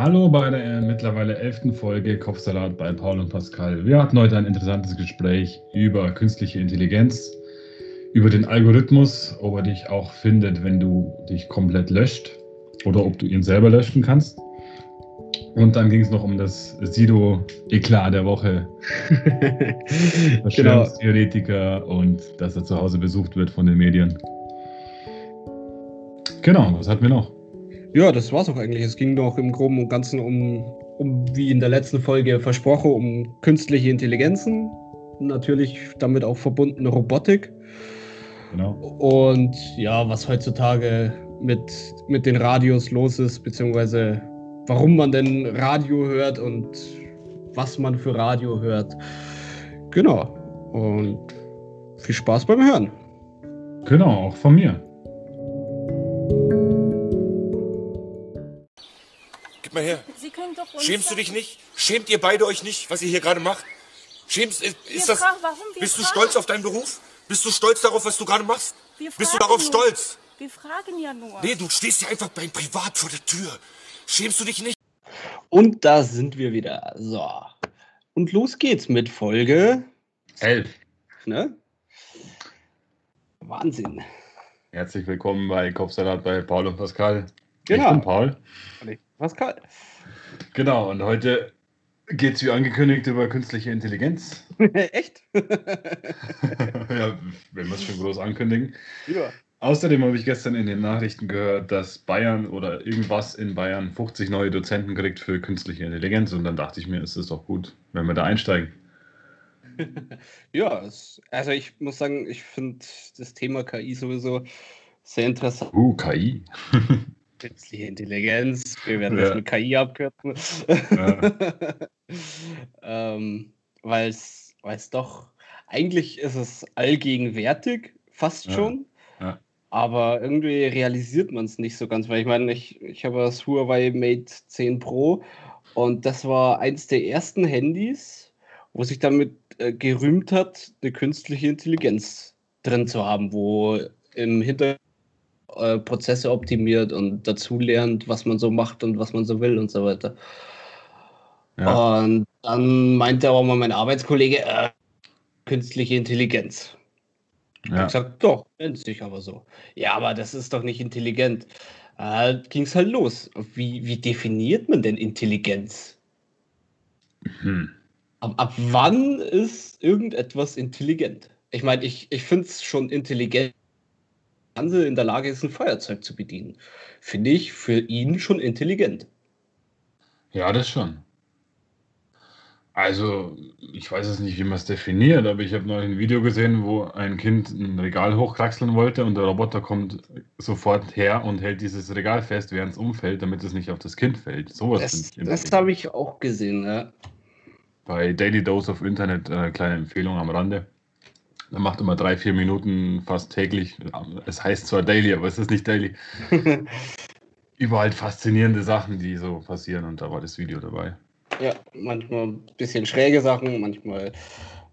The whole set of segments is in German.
Hallo bei der mittlerweile elften Folge Kopfsalat bei Paul und Pascal. Wir hatten heute ein interessantes Gespräch über künstliche Intelligenz, über den Algorithmus, ob er dich auch findet, wenn du dich komplett löscht oder ob du ihn selber löschen kannst. Und dann ging es noch um das Sido-Eklat der Woche. Verschwörungstheoretiker genau. und dass er zu Hause besucht wird von den Medien. Genau, was hatten wir noch? Ja, das war's auch eigentlich. Es ging doch im Groben und Ganzen um, um, wie in der letzten Folge versprochen, um künstliche Intelligenzen. Natürlich damit auch verbundene Robotik. Genau. Und ja, was heutzutage mit, mit den Radios los ist, beziehungsweise warum man denn Radio hört und was man für Radio hört. Genau. Und viel Spaß beim Hören. Genau, auch von mir. Gib mal her. Sie können doch Schämst du dich nicht? Schämt ihr beide euch nicht, was ihr hier gerade macht? Schämst ist, ist das? Fragen, bist du stolz auf deinen Beruf? Bist du stolz darauf, was du gerade machst? Bist du darauf nur. stolz? Wir fragen ja nur. Nee, du stehst ja einfach beim Privat vor der Tür. Schämst du dich nicht? Und da sind wir wieder. So. Und los geht's mit Folge 11. Ne? Wahnsinn. Herzlich willkommen bei Kopfsalat bei Paul und Pascal. Genau. Ich bin Paul. Und ich Pascal. Genau, und heute geht es wie angekündigt über künstliche Intelligenz. Echt? ja, wenn wir es schon groß ankündigen. Ja. Außerdem habe ich gestern in den Nachrichten gehört, dass Bayern oder irgendwas in Bayern 50 neue Dozenten kriegt für künstliche Intelligenz. Und dann dachte ich mir, es ist doch gut, wenn wir da einsteigen. ja, es, also ich muss sagen, ich finde das Thema KI sowieso sehr interessant. Uh, KI. Künstliche Intelligenz, wir werden ja. das mit KI abkürzen. Ja. ähm, Weil es doch, eigentlich ist es allgegenwärtig, fast ja. schon. Aber irgendwie realisiert man es nicht so ganz, weil ich meine, ich, ich habe das Huawei Mate 10 Pro und das war eins der ersten Handys, wo sich damit äh, gerühmt hat, eine künstliche Intelligenz drin zu haben, wo im Hintergrund äh, Prozesse optimiert und dazu lernt, was man so macht und was man so will und so weiter. Ja. Und dann meinte aber mal mein Arbeitskollege, äh, künstliche Intelligenz. Ja. Ich habe gesagt, doch, nennt sich aber so. Ja, aber das ist doch nicht intelligent. Äh, Ging es halt los. Wie, wie definiert man denn Intelligenz? Hm. Ab, ab wann ist irgendetwas intelligent? Ich meine, ich, ich finde es schon intelligent, Hansel in der Lage ist, ein Feuerzeug zu bedienen. Finde ich für ihn schon intelligent. Ja, das schon. Also, ich weiß es nicht, wie man es definiert, aber ich habe neulich ein Video gesehen, wo ein Kind ein Regal hochkraxeln wollte und der Roboter kommt sofort her und hält dieses Regal fest, während es umfällt, damit es nicht auf das Kind fällt. Sowas Das, das habe ich auch gesehen, ja. Bei Daily Dose of Internet eine kleine Empfehlung am Rande. Er macht immer drei, vier Minuten fast täglich. Es heißt zwar Daily, aber es ist nicht Daily. Überall faszinierende Sachen, die so passieren und da war das Video dabei. Ja, manchmal ein bisschen schräge Sachen, manchmal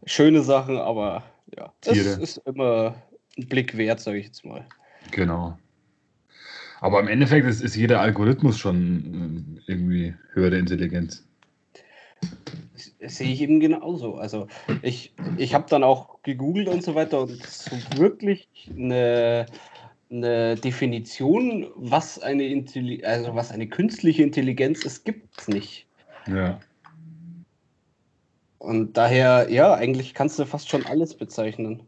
schöne Sachen, aber ja, das ist immer ein Blick wert, sage ich jetzt mal. Genau. Aber im Endeffekt ist, ist jeder Algorithmus schon äh, irgendwie höhere Intelligenz. Sehe ich eben genauso. Also ich, ich habe dann auch gegoogelt und so weiter und so wirklich eine, eine Definition, was eine, Intelli also was eine künstliche Intelligenz ist, gibt es nicht. Ja. Und daher, ja, eigentlich kannst du fast schon alles bezeichnen.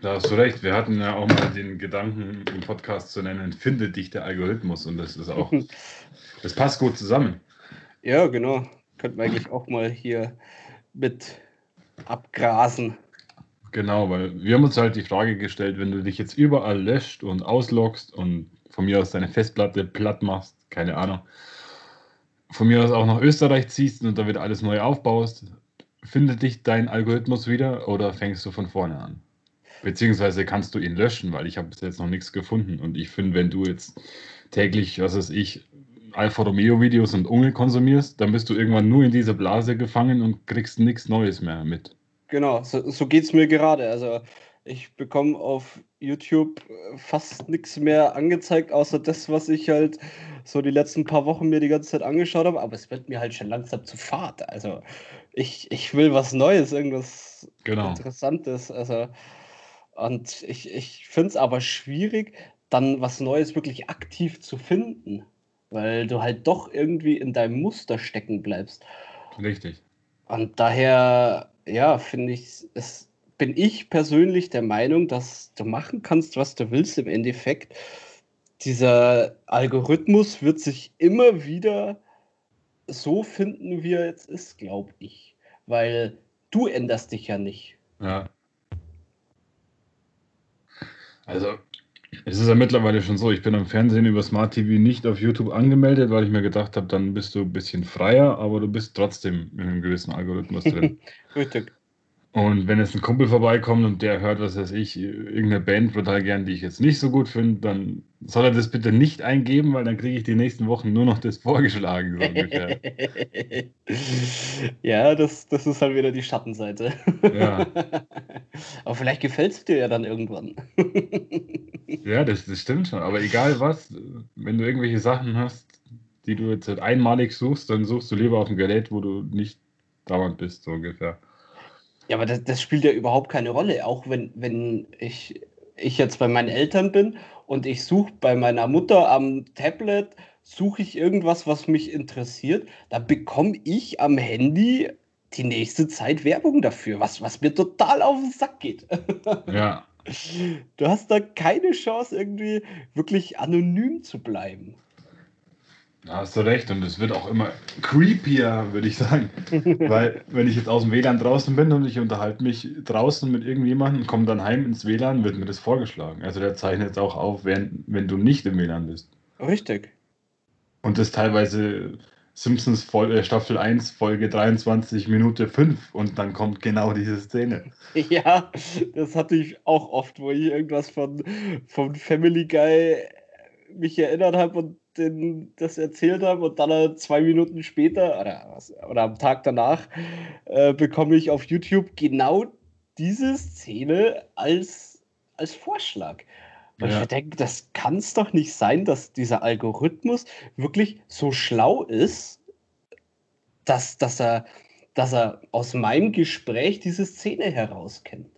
Da hast du recht. Wir hatten ja auch mal den Gedanken im Podcast zu nennen, findet dich der Algorithmus. Und das ist auch, das passt gut zusammen. Ja, genau. Könnten wir eigentlich auch mal hier mit abgrasen. Genau, weil wir haben uns halt die Frage gestellt, wenn du dich jetzt überall löscht und ausloggst und von mir aus deine Festplatte platt machst, keine Ahnung, von mir aus auch nach Österreich ziehst und da wieder alles neu aufbaust, findet dich dein Algorithmus wieder oder fängst du von vorne an? Beziehungsweise kannst du ihn löschen, weil ich habe bis jetzt noch nichts gefunden. Und ich finde, wenn du jetzt täglich, was weiß ich, Alfa Romeo Videos und Unge konsumierst, dann bist du irgendwann nur in dieser Blase gefangen und kriegst nichts Neues mehr mit. Genau, so, so geht es mir gerade. Also ich bekomme auf YouTube fast nichts mehr angezeigt, außer das, was ich halt so die letzten paar Wochen mir die ganze Zeit angeschaut habe, aber es wird mir halt schon langsam zu fad. Also ich, ich will was Neues, irgendwas genau. Interessantes. Also, und ich, ich finde es aber schwierig, dann was Neues wirklich aktiv zu finden, weil du halt doch irgendwie in deinem Muster stecken bleibst. Richtig. Und daher, ja, finde ich, es bin ich persönlich der Meinung, dass du machen kannst, was du willst im Endeffekt. Dieser Algorithmus wird sich immer wieder so finden, wie er jetzt ist, glaube ich. Weil du änderst dich ja nicht. Ja. Also, es ist ja mittlerweile schon so, ich bin am Fernsehen über Smart TV nicht auf YouTube angemeldet, weil ich mir gedacht habe, dann bist du ein bisschen freier, aber du bist trotzdem in einem gewissen Algorithmus drin. Richtig. Und wenn jetzt ein Kumpel vorbeikommt und der hört, was weiß ich, irgendeine Band total gern, die ich jetzt nicht so gut finde, dann soll er das bitte nicht eingeben, weil dann kriege ich die nächsten Wochen nur noch das vorgeschlagen, so ungefähr. ja, das, das ist halt wieder die Schattenseite. Ja. Aber vielleicht gefällt es dir ja dann irgendwann. ja, das, das stimmt schon. Aber egal was, wenn du irgendwelche Sachen hast, die du jetzt halt einmalig suchst, dann suchst du lieber auf dem Gerät, wo du nicht dauernd bist, so ungefähr. Ja, aber das, das spielt ja überhaupt keine Rolle. Auch wenn, wenn ich, ich jetzt bei meinen Eltern bin und ich suche bei meiner Mutter am Tablet, suche ich irgendwas, was mich interessiert, da bekomme ich am Handy die nächste Zeit Werbung dafür, was, was mir total auf den Sack geht. Ja. Du hast da keine Chance, irgendwie wirklich anonym zu bleiben. Da hast du recht und es wird auch immer creepier, würde ich sagen. Weil, wenn ich jetzt aus dem WLAN draußen bin und ich unterhalte mich draußen mit irgendjemandem, komme dann heim ins WLAN, wird mir das vorgeschlagen. Also der zeichnet es auch auf, wenn, wenn du nicht im WLAN bist. Richtig. Und das teilweise Simpsons äh, Staffel 1, Folge 23, Minute 5 und dann kommt genau diese Szene. Ja, das hatte ich auch oft, wo ich irgendwas von, von Family Guy mich erinnert habe und den, das erzählt habe und dann zwei Minuten später oder, oder am Tag danach äh, bekomme ich auf YouTube genau diese Szene als, als Vorschlag. Weil ja. ich denke, das kann es doch nicht sein, dass dieser Algorithmus wirklich so schlau ist, dass, dass, er, dass er aus meinem Gespräch diese Szene herauskennt.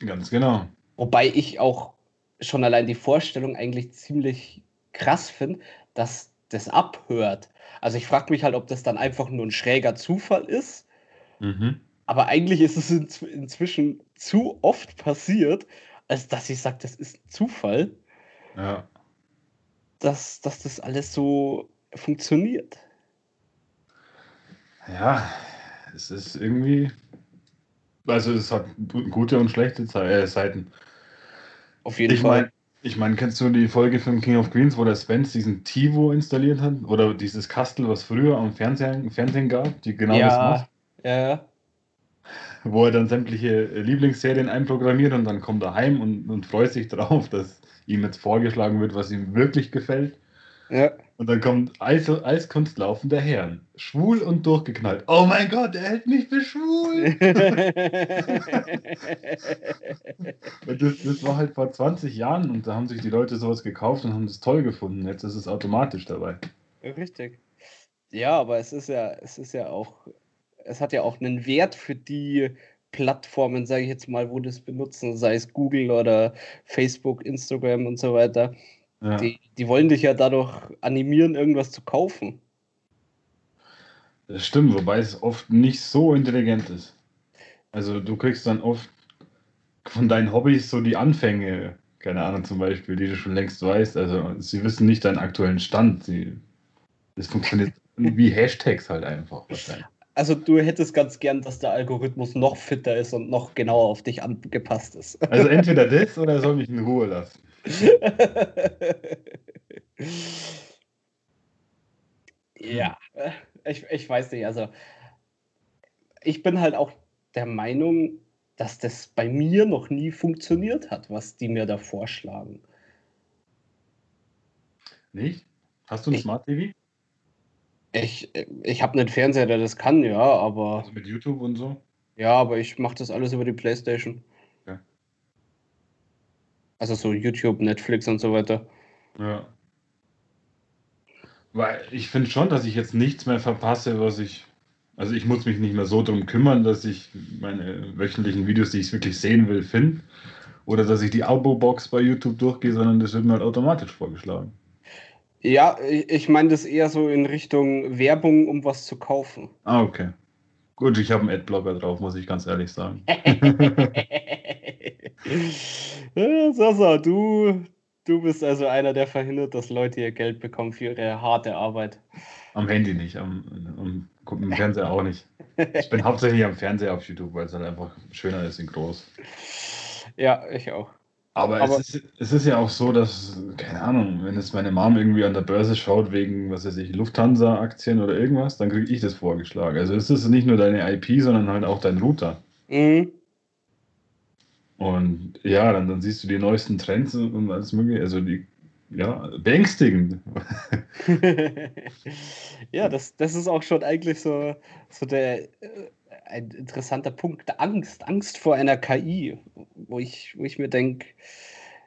Ganz genau. Wobei ich auch schon allein die Vorstellung eigentlich ziemlich krass finde, dass das abhört. Also ich frage mich halt, ob das dann einfach nur ein schräger Zufall ist. Mhm. Aber eigentlich ist es inzw inzwischen zu oft passiert, als dass ich sage, das ist ein Zufall. Ja. Dass, dass das alles so funktioniert. Ja, es ist irgendwie. Also es hat gute und schlechte äh, Seiten. Auf jeden ich Fall. Mein, ich meine, kennst du die Folge von King of Queens, wo der Spence diesen TiVo installiert hat? Oder dieses Kastel, was früher am Fernsehen, Fernsehen gab, die genau ja, das macht? Ja, ja. Wo er dann sämtliche Lieblingsserien einprogrammiert und dann kommt er heim und, und freut sich drauf, dass ihm jetzt vorgeschlagen wird, was ihm wirklich gefällt. Ja. Und dann kommt Eis, Eiskunst laufender Herren. Schwul und durchgeknallt. Oh mein Gott, er hält mich für schwul. und das, das war halt vor 20 Jahren und da haben sich die Leute sowas gekauft und haben das toll gefunden. Jetzt ist es automatisch dabei. Richtig. Ja, aber es ist ja, es ist ja auch, es hat ja auch einen Wert für die Plattformen, sage ich jetzt mal, wo das benutzen, sei es Google oder Facebook, Instagram und so weiter ja. Die, die wollen dich ja dadurch animieren, irgendwas zu kaufen. Das stimmt, wobei es oft nicht so intelligent ist. Also du kriegst dann oft von deinen Hobbys so die Anfänge, keine Ahnung zum Beispiel, die du schon längst weißt. Also sie wissen nicht deinen aktuellen Stand. Sie, das funktioniert wie Hashtags halt einfach wahrscheinlich. Also du hättest ganz gern, dass der Algorithmus noch fitter ist und noch genauer auf dich angepasst ist. Also entweder das oder er soll mich in Ruhe lassen. ja, ich, ich weiß nicht. Also, ich bin halt auch der Meinung, dass das bei mir noch nie funktioniert hat, was die mir da vorschlagen. Nicht? Hast du ein ich, Smart TV? Ich, ich habe einen Fernseher, der das kann, ja, aber. Also mit YouTube und so? Ja, aber ich mache das alles über die Playstation. Also so YouTube, Netflix und so weiter. Ja. Weil ich finde schon, dass ich jetzt nichts mehr verpasse, was ich. Also ich muss mich nicht mehr so darum kümmern, dass ich meine wöchentlichen Videos, die ich wirklich sehen will, finde. Oder dass ich die Abo-Box bei YouTube durchgehe, sondern das wird mir halt automatisch vorgeschlagen. Ja, ich meine das eher so in Richtung Werbung, um was zu kaufen. Ah, okay. Gut, ich habe einen Adblocker drauf, muss ich ganz ehrlich sagen. Sasa, du, du bist also einer, der verhindert, dass Leute ihr Geld bekommen für ihre harte Arbeit. Am Handy nicht, am, am, am Fernseher auch nicht. Ich bin hauptsächlich am Fernseher auf YouTube, weil es halt einfach schöner ist in groß. Ja, ich auch. Aber, Aber es, ist, es ist ja auch so, dass, keine Ahnung, wenn jetzt meine Mom irgendwie an der Börse schaut wegen, was weiß ich, Lufthansa-Aktien oder irgendwas, dann kriege ich das vorgeschlagen. Also es ist nicht nur deine IP, sondern halt auch dein Router. Mhm. Und ja, dann, dann siehst du die neuesten Trends und alles mögliche. Also die, ja, beängstigend. ja, das, das ist auch schon eigentlich so, so der, äh, ein interessanter Punkt. Angst, Angst vor einer KI, wo ich, wo ich mir denke,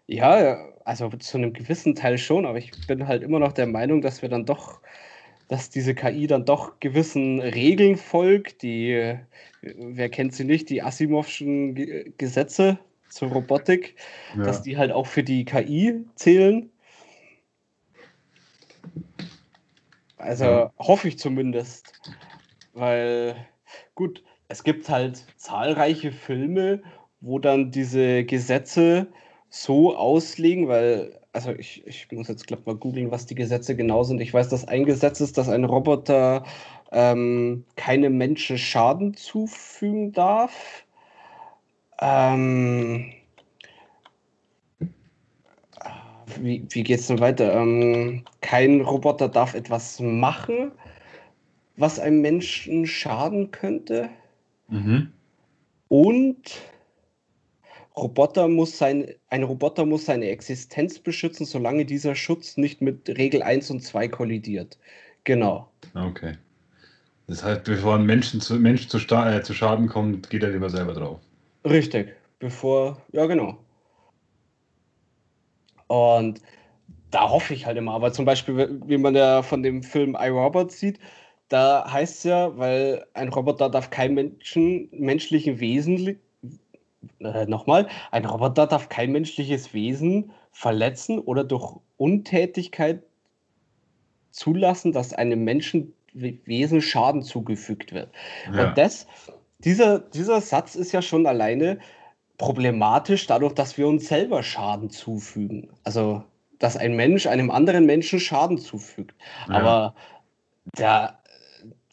ja, also zu einem gewissen Teil schon, aber ich bin halt immer noch der Meinung, dass wir dann doch, dass diese KI dann doch gewissen Regeln folgt, die, wer kennt sie nicht, die Asimovschen Gesetze zur Robotik, ja. dass die halt auch für die KI zählen. Also ja. hoffe ich zumindest, weil gut, es gibt halt zahlreiche Filme, wo dann diese Gesetze so auslegen, weil, also ich, ich muss jetzt glaube mal googeln, was die Gesetze genau sind. Ich weiß, dass ein Gesetz ist, dass ein Roboter ähm, keine Menschen Schaden zufügen darf. Ähm, wie, wie geht es denn weiter? Ähm, kein Roboter darf etwas machen, was einem Menschen schaden könnte. Mhm. Und Roboter muss sein, ein Roboter muss seine Existenz beschützen, solange dieser Schutz nicht mit Regel 1 und 2 kollidiert. Genau. Okay. Das heißt, bevor ein Menschen zu, Mensch zu, äh, zu Schaden kommt, geht er lieber selber drauf. Richtig. Bevor, ja genau. Und da hoffe ich halt immer. Aber zum Beispiel, wie man ja von dem Film iRobot sieht, da heißt es ja, weil ein Roboter darf kein Menschen, menschlichen Wesen, äh, nochmal, ein Roboter darf kein menschliches Wesen verletzen oder durch Untätigkeit zulassen, dass einem Menschenwesen Schaden zugefügt wird. Ja. Und das, dieser, dieser Satz ist ja schon alleine problematisch, dadurch, dass wir uns selber Schaden zufügen. Also, dass ein Mensch einem anderen Menschen Schaden zufügt. Ja. Aber der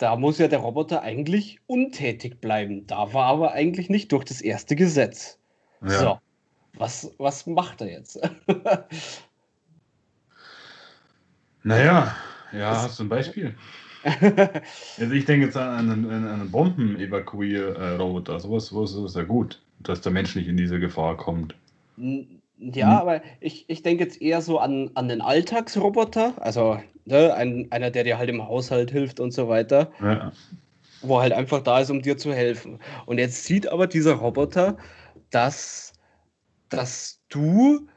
da muss ja der Roboter eigentlich untätig bleiben. Da war aber eigentlich nicht durch das erste Gesetz. Ja. So, was, was macht er jetzt? naja, ja, hast du ein Beispiel? also ich denke jetzt an einen, an einen Bomben-Evakuier-Roboter. Sowas, sowas ist ja gut, dass der Mensch nicht in diese Gefahr kommt. Ja, hm. aber ich, ich denke jetzt eher so an, an den Alltagsroboter, also ne, ein, einer, der dir halt im Haushalt hilft und so weiter. Ja. Wo halt einfach da ist, um dir zu helfen. Und jetzt sieht aber dieser Roboter, dass, dass du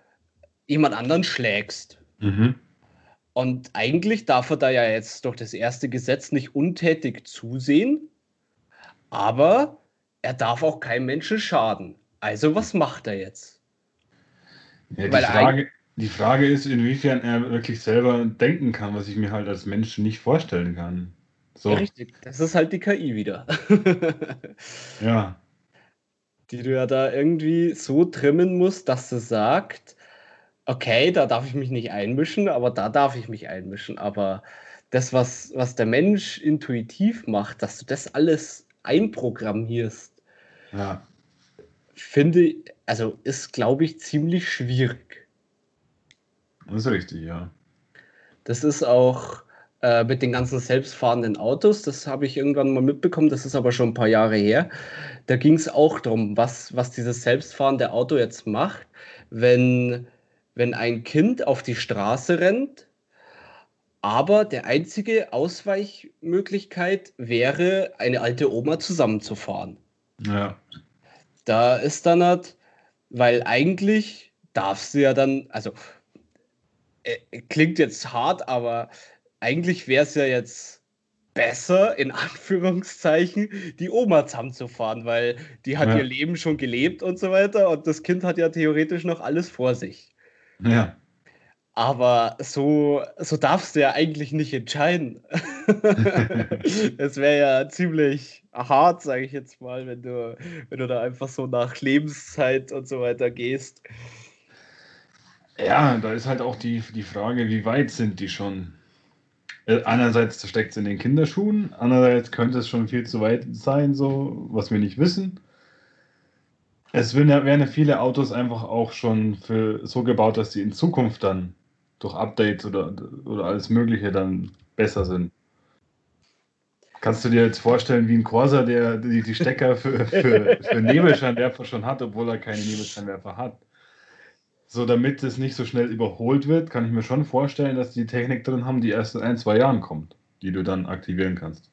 jemand anderen schlägst. Mhm. Und eigentlich darf er da ja jetzt durch das erste Gesetz nicht untätig zusehen, aber er darf auch keinem Menschen schaden. Also was macht er jetzt? Ja, die, Frage, die Frage ist, inwiefern er wirklich selber denken kann, was ich mir halt als Mensch nicht vorstellen kann. So. Ja, richtig. Das ist halt die KI wieder. ja. Die du ja da irgendwie so trimmen musst, dass sie sagt, okay, da darf ich mich nicht einmischen, aber da darf ich mich einmischen. Aber das, was, was der Mensch intuitiv macht, dass du das alles einprogrammierst, ja. finde, also ist, glaube ich, ziemlich schwierig. Das ist richtig, ja. Das ist auch äh, mit den ganzen selbstfahrenden Autos, das habe ich irgendwann mal mitbekommen, das ist aber schon ein paar Jahre her. Da ging es auch darum, was, was dieses selbstfahrende Auto jetzt macht, wenn, wenn ein Kind auf die Straße rennt, aber der einzige Ausweichmöglichkeit wäre, eine alte Oma zusammenzufahren. Ja. Da ist dann halt, weil eigentlich darfst du ja dann, also klingt jetzt hart, aber eigentlich wäre es ja jetzt besser, in Anführungszeichen, die Oma zusammenzufahren, weil die hat ja. ihr Leben schon gelebt und so weiter und das Kind hat ja theoretisch noch alles vor sich. Ja. Aber so, so darfst du ja eigentlich nicht entscheiden. Es wäre ja ziemlich hart, sage ich jetzt mal, wenn du, wenn du da einfach so nach Lebenszeit und so weiter gehst. Ja, da ist halt auch die, die Frage, wie weit sind die schon? Äh, einerseits steckt es in den Kinderschuhen, andererseits könnte es schon viel zu weit sein, so was wir nicht wissen. Es werden ja viele Autos einfach auch schon für so gebaut, dass sie in Zukunft dann durch Updates oder, oder alles Mögliche dann besser sind. Kannst du dir jetzt vorstellen, wie ein Corsa, der die, die Stecker für, für, für Nebelscheinwerfer schon hat, obwohl er keine Nebelscheinwerfer hat? So, damit es nicht so schnell überholt wird, kann ich mir schon vorstellen, dass die Technik drin haben, die erst in ein, zwei Jahren kommt, die du dann aktivieren kannst.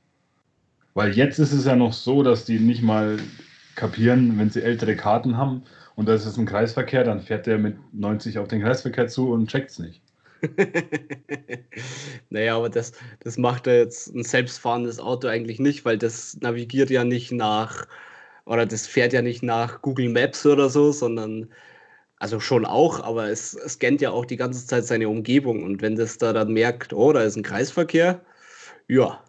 Weil jetzt ist es ja noch so, dass die nicht mal kapieren, wenn sie ältere Karten haben und das ist ein Kreisverkehr, dann fährt der mit 90 auf den Kreisverkehr zu und checkt es nicht. naja, aber das, das macht ja jetzt ein selbstfahrendes Auto eigentlich nicht, weil das navigiert ja nicht nach, oder das fährt ja nicht nach Google Maps oder so, sondern, also schon auch, aber es, es scannt ja auch die ganze Zeit seine Umgebung. Und wenn das da dann merkt, oh, da ist ein Kreisverkehr, ja,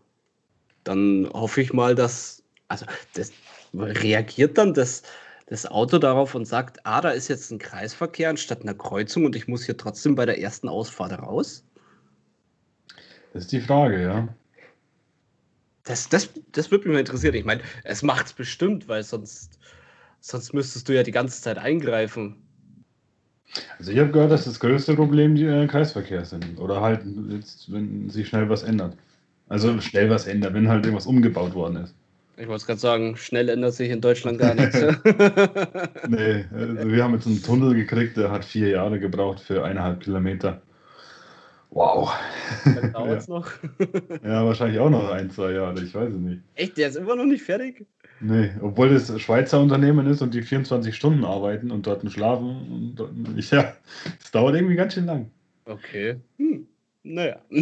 dann hoffe ich mal, dass, also das reagiert dann das, das Auto darauf und sagt, ah, da ist jetzt ein Kreisverkehr anstatt einer Kreuzung und ich muss hier trotzdem bei der ersten Ausfahrt raus? Das ist die Frage, ja. Das, das, das würde mich mal interessieren. Ich meine, es macht es bestimmt, weil sonst, sonst müsstest du ja die ganze Zeit eingreifen. Also ich habe gehört, dass das größte Problem die äh, Kreisverkehr sind. Oder halt, jetzt, wenn sich schnell was ändert. Also schnell was ändert, wenn halt irgendwas umgebaut worden ist. Ich wollte gerade sagen, schnell ändert sich in Deutschland gar nichts. nee, also wir haben jetzt einen Tunnel gekriegt, der hat vier Jahre gebraucht für eineinhalb Kilometer. Wow. Dauert es ja. noch. ja, wahrscheinlich auch noch ein, zwei Jahre, ich weiß es nicht. Echt, der ist immer noch nicht fertig? Nee, obwohl das Schweizer Unternehmen ist und die 24 Stunden arbeiten und dort schlafen. Und dort, ja, es dauert irgendwie ganz schön lang. Okay. Hm. Naja.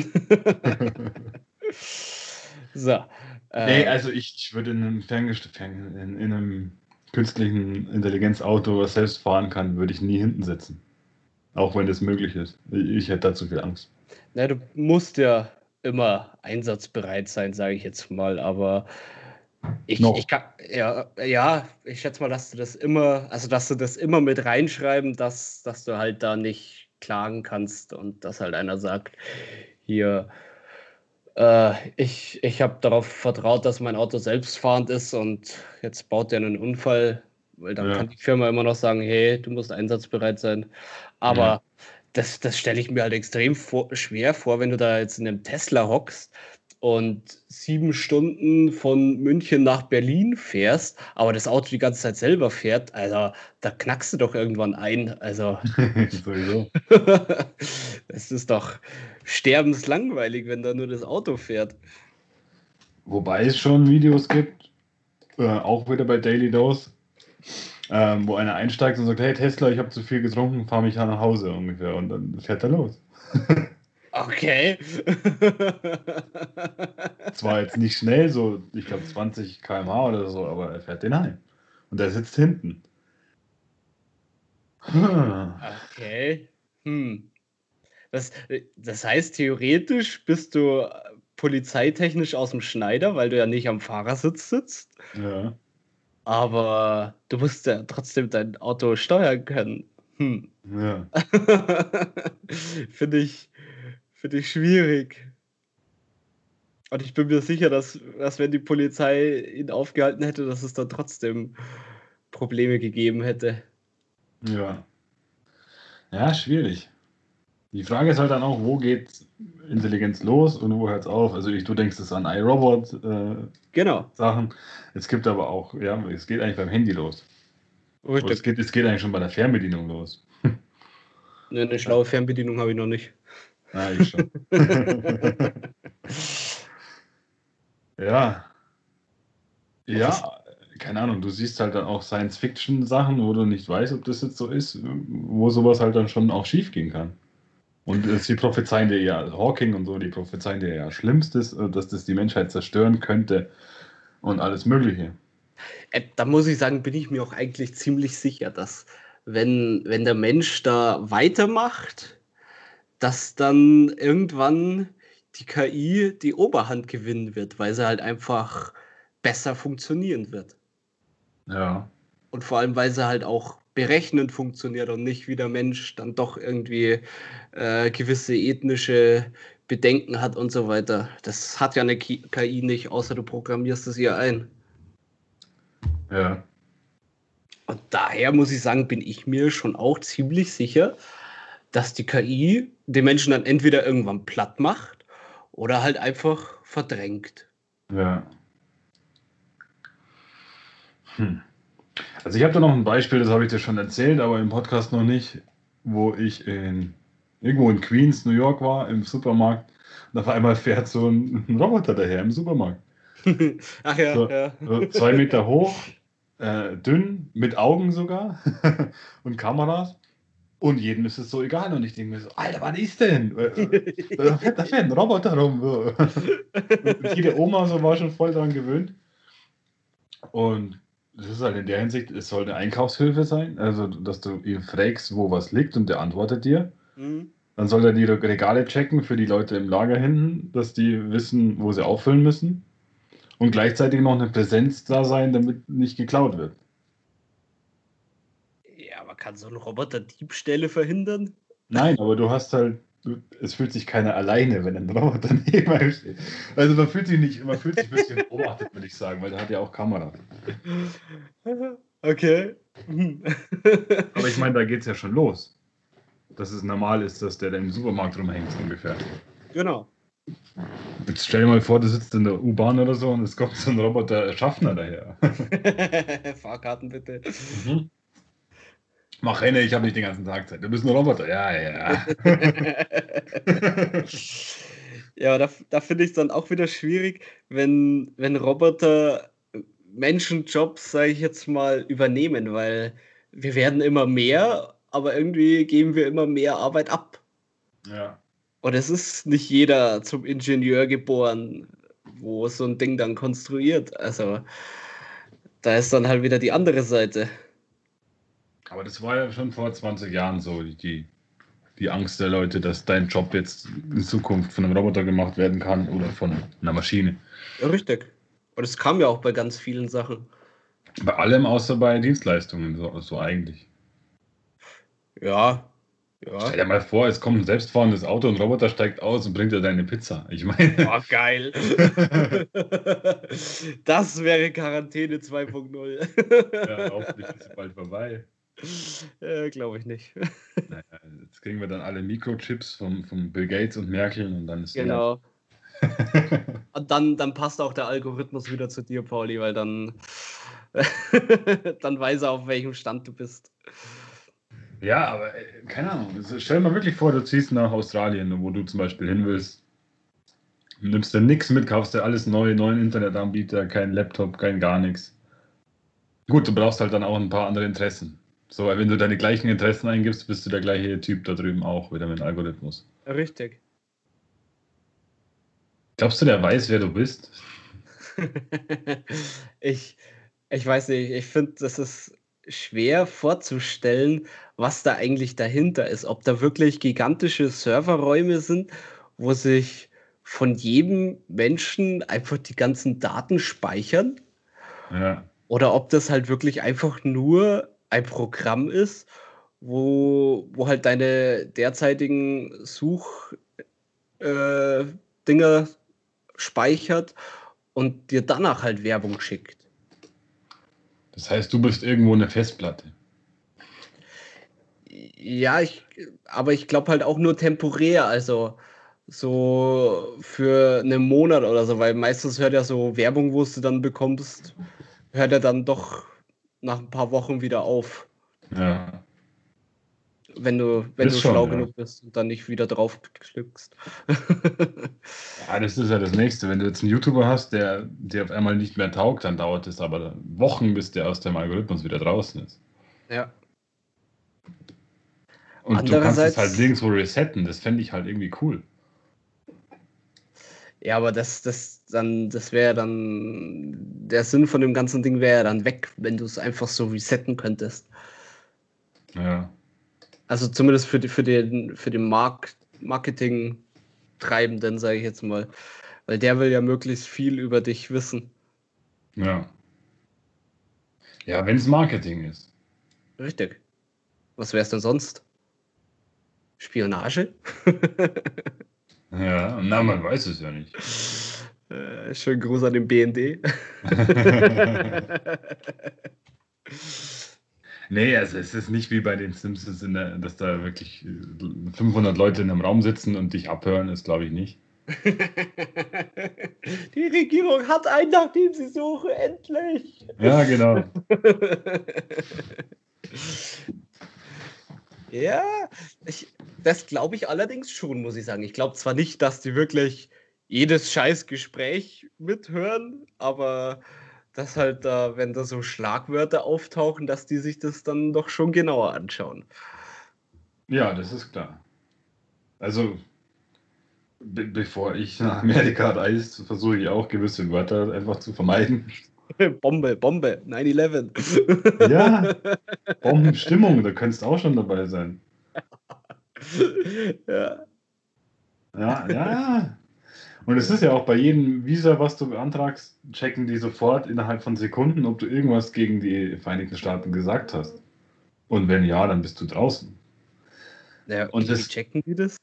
so. Nee, äh, also ich, ich würde in einem Ferngesteuerten, in, in einem künstlichen Intelligenzauto, was selbst fahren kann, würde ich nie hinten sitzen. Auch wenn das möglich ist. Ich hätte da zu viel Angst. Na, du musst ja immer einsatzbereit sein, sage ich jetzt mal, aber ich, ich kann, ja, ja, ich schätze mal, dass du das immer, also dass du das immer mit reinschreiben, dass, dass du halt da nicht klagen kannst und dass halt einer sagt, hier, äh, ich ich habe darauf vertraut, dass mein Auto selbstfahrend ist und jetzt baut er einen Unfall, weil dann ja. kann die Firma immer noch sagen, hey, du musst einsatzbereit sein. Aber ja. das, das stelle ich mir halt extrem vor, schwer vor, wenn du da jetzt in einem Tesla hockst und sieben Stunden von München nach Berlin fährst, aber das Auto die ganze Zeit selber fährt, also da knackst du doch irgendwann ein. Also das ist doch sterbenslangweilig, wenn da nur das Auto fährt. Wobei es schon Videos gibt, äh, auch wieder bei Daily Dose, ähm, wo einer einsteigt und sagt, hey Tesla, ich habe zu viel getrunken, fahr mich nach Hause ungefähr und dann fährt er los. Okay. Zwar jetzt nicht schnell, so ich glaube 20 km/h oder so, aber er fährt den heim. Und er sitzt hinten. Okay. Hm. Das, das heißt, theoretisch bist du polizeitechnisch aus dem Schneider, weil du ja nicht am Fahrersitz sitzt. Ja. Aber du musst ja trotzdem dein Auto steuern können. Hm. Ja. Finde ich, Finde ich schwierig. Und ich bin mir sicher, dass, dass wenn die Polizei ihn aufgehalten hätte, dass es dann trotzdem Probleme gegeben hätte. Ja. Ja, schwierig. Die Frage ist halt dann auch, wo geht Intelligenz los und wo hört es auf? Also ich, du denkst es an iRobot äh, genau. Sachen. Es gibt aber auch, ja, es geht eigentlich beim Handy los. Es geht, es geht eigentlich schon bei der Fernbedienung los. Ne, eine schlaue Fernbedienung habe ich noch nicht. Ah, ich schon. ja. Ja, keine Ahnung, du siehst halt dann auch Science-Fiction-Sachen, wo du nicht weißt, ob das jetzt so ist, wo sowas halt dann schon auch schief gehen kann. Und äh, sie prophezeien dir ja, Hawking und so, die prophezeien dir ja Schlimmstes, äh, dass das die Menschheit zerstören könnte und alles Mögliche. Äh, da muss ich sagen, bin ich mir auch eigentlich ziemlich sicher, dass wenn, wenn der Mensch da weitermacht, dass dann irgendwann die KI die Oberhand gewinnen wird, weil sie halt einfach besser funktionieren wird. Ja. Und vor allem, weil sie halt auch berechnend funktioniert und nicht wie der Mensch dann doch irgendwie äh, gewisse ethnische Bedenken hat und so weiter. Das hat ja eine KI nicht, außer du programmierst es ihr ein. Ja. Und daher muss ich sagen, bin ich mir schon auch ziemlich sicher, dass die KI den Menschen dann entweder irgendwann platt macht oder halt einfach verdrängt. Ja. Hm. Also ich habe da noch ein Beispiel, das habe ich dir schon erzählt, aber im Podcast noch nicht, wo ich in irgendwo in Queens, New York war, im Supermarkt. Und auf einmal fährt so ein, ein Roboter daher im Supermarkt. Ach ja, so, ja. So zwei Meter hoch, äh, dünn, mit Augen sogar und Kameras. Und jedem ist es so egal. Und ich denke mir so, Alter, was ist denn? Da fährt, da fährt ein Roboter rum. Und jede Oma so war schon voll daran gewöhnt. Und das ist halt in der Hinsicht, es soll eine Einkaufshilfe sein. Also, dass du ihn fragst, wo was liegt und der antwortet dir. Mhm. Dann soll er die Regale checken für die Leute im Lager hinten, dass die wissen, wo sie auffüllen müssen. Und gleichzeitig noch eine Präsenz da sein, damit nicht geklaut wird. Kann so ein Roboter Diebstähle verhindern? Nein, aber du hast halt, du, es fühlt sich keiner alleine, wenn ein Roboter neben einem steht. Also man fühlt sich nicht, man fühlt sich ein bisschen beobachtet, würde ich sagen, weil der hat ja auch Kamera. Okay. aber ich meine, da geht es ja schon los dass es normal ist, dass der da im Supermarkt rumhängt, ungefähr. Genau. Jetzt stell dir mal vor, du sitzt in der U-Bahn oder so und es kommt so ein Roboter Schaffner daher. Fahrkarten bitte. Mhm. Mach Henne, ich habe nicht den ganzen Tag Zeit. Du bist ein Roboter. Ja, ja. ja, da, da finde ich es dann auch wieder schwierig, wenn, wenn Roboter Menschenjobs, sage ich jetzt mal, übernehmen, weil wir werden immer mehr aber irgendwie geben wir immer mehr Arbeit ab. Ja. Und es ist nicht jeder zum Ingenieur geboren, wo so ein Ding dann konstruiert. Also da ist dann halt wieder die andere Seite. Aber das war ja schon vor 20 Jahren so, die, die Angst der Leute, dass dein Job jetzt in Zukunft von einem Roboter gemacht werden kann oder von einer Maschine. Ja, richtig. Und es kam ja auch bei ganz vielen Sachen. Bei allem außer bei Dienstleistungen, so, so eigentlich. Ja. ja. Stell dir mal vor, es kommt ein selbstfahrendes Auto und ein Roboter steigt aus und bringt dir deine Pizza. Ich meine. Oh, geil. das wäre Quarantäne 2.0. ja, hoffentlich ist es bald vorbei. Ja, Glaube ich nicht. Naja, jetzt kriegen wir dann alle Mikrochips von, von Bill Gates und Merkel und dann ist Genau. und dann, dann passt auch der Algorithmus wieder zu dir, Pauli, weil dann, dann weiß er, auf welchem Stand du bist. Ja, aber äh, keine Ahnung. Stell dir mal wirklich vor, du ziehst nach Australien, wo du zum Beispiel hin willst. Nimmst dir nichts mit, kaufst dir alles neu, neuen Internetanbieter, kein Laptop, kein gar nichts. Gut, du brauchst halt dann auch ein paar andere Interessen. So, weil wenn du deine gleichen Interessen eingibst, bist du der gleiche Typ da drüben auch, wieder mit dem Algorithmus. Richtig. Glaubst du, der weiß, wer du bist? ich, ich weiß nicht, ich finde, das ist schwer vorzustellen, was da eigentlich dahinter ist. Ob da wirklich gigantische Serverräume sind, wo sich von jedem Menschen einfach die ganzen Daten speichern. Ja. Oder ob das halt wirklich einfach nur ein Programm ist, wo, wo halt deine derzeitigen Suchdinger äh, speichert und dir danach halt Werbung schickt. Das heißt, du bist irgendwo eine Festplatte. Ja, ich, aber ich glaube halt auch nur temporär, also so für einen Monat oder so, weil meistens hört ja so Werbung, wo du dann bekommst, hört er dann doch nach ein paar Wochen wieder auf. Ja. Wenn du, wenn du schon, schlau ja. genug bist und dann nicht wieder drauf klickst. ja, das ist ja das Nächste. Wenn du jetzt einen YouTuber hast, der dir auf einmal nicht mehr taugt, dann dauert es aber Wochen, bis der aus dem Algorithmus wieder draußen ist. Ja. Und du kannst es halt nirgendwo resetten. Das fände ich halt irgendwie cool. Ja, aber das, das dann, das wäre dann, der Sinn von dem ganzen Ding wäre ja dann weg, wenn du es einfach so resetten könntest. Ja. Also zumindest für, die, für den, für den Markt, Marketing-Treibenden, sage ich jetzt mal. Weil der will ja möglichst viel über dich wissen. Ja. Ja, wenn es Marketing ist. Richtig. Was wäre es denn sonst? Spionage? ja, na, man weiß es ja nicht. Äh, schönen Gruß an den BND. nee, also es ist nicht wie bei den Simpsons, der, dass da wirklich 500 Leute in einem Raum sitzen und dich abhören, ist glaube ich nicht. Die Regierung hat einen, nachdem sie suche, endlich. Ja, genau. ja, ich, das glaube ich allerdings schon, muss ich sagen. Ich glaube zwar nicht, dass die wirklich jedes Scheißgespräch mithören, aber dass halt da, wenn da so Schlagwörter auftauchen, dass die sich das dann doch schon genauer anschauen. Ja, das ist klar. Also, be bevor ich nach Amerika reise, versuche ich auch gewisse Wörter einfach zu vermeiden. Bombe, Bombe, 9-11. Ja, Bombenstimmung, da könntest du auch schon dabei sein. Ja. Ja, ja. Und es ist ja auch bei jedem Visa, was du beantragst, checken die sofort innerhalb von Sekunden, ob du irgendwas gegen die Vereinigten Staaten gesagt hast. Und wenn ja, dann bist du draußen. Ja, und wie das, checken die das?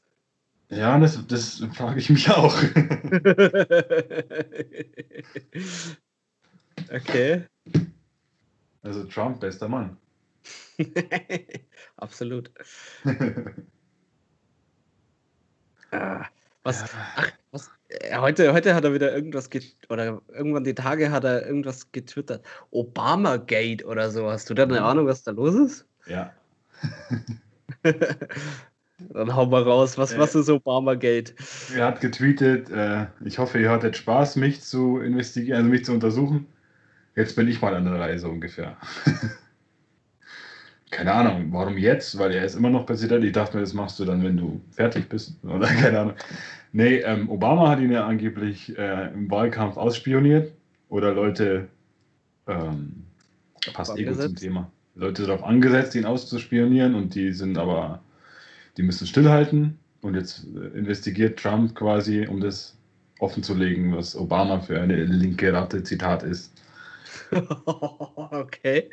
Ja, das, das frage ich mich auch. okay. Also Trump, bester Mann. Absolut. ah, was, ach, was, äh, heute, heute hat er wieder irgendwas oder irgendwann die Tage hat er irgendwas getwittert. Obama-Gate oder so. Hast du da eine mhm. Ahnung, was da los ist? Ja. Dann hau mal raus, was, äh, was ist Obama-Gate? Er hat getweetet, äh, ich hoffe, ihr hattet Spaß, mich zu investigieren, also mich zu untersuchen. Jetzt bin ich mal an der Reise ungefähr. keine Ahnung, warum jetzt? Weil er ist immer noch Präsident. Ich dachte mir, das machst du dann, wenn du fertig bist. Oder keine Ahnung. Nee, ähm, Obama hat ihn ja angeblich äh, im Wahlkampf ausspioniert. Oder Leute, ähm, passt eh gut zum Thema. Leute darauf angesetzt, ihn auszuspionieren und die sind aber die müssen stillhalten und jetzt äh, investigiert Trump quasi, um das offen zu legen, was Obama für eine linke Ratte Zitat ist. okay.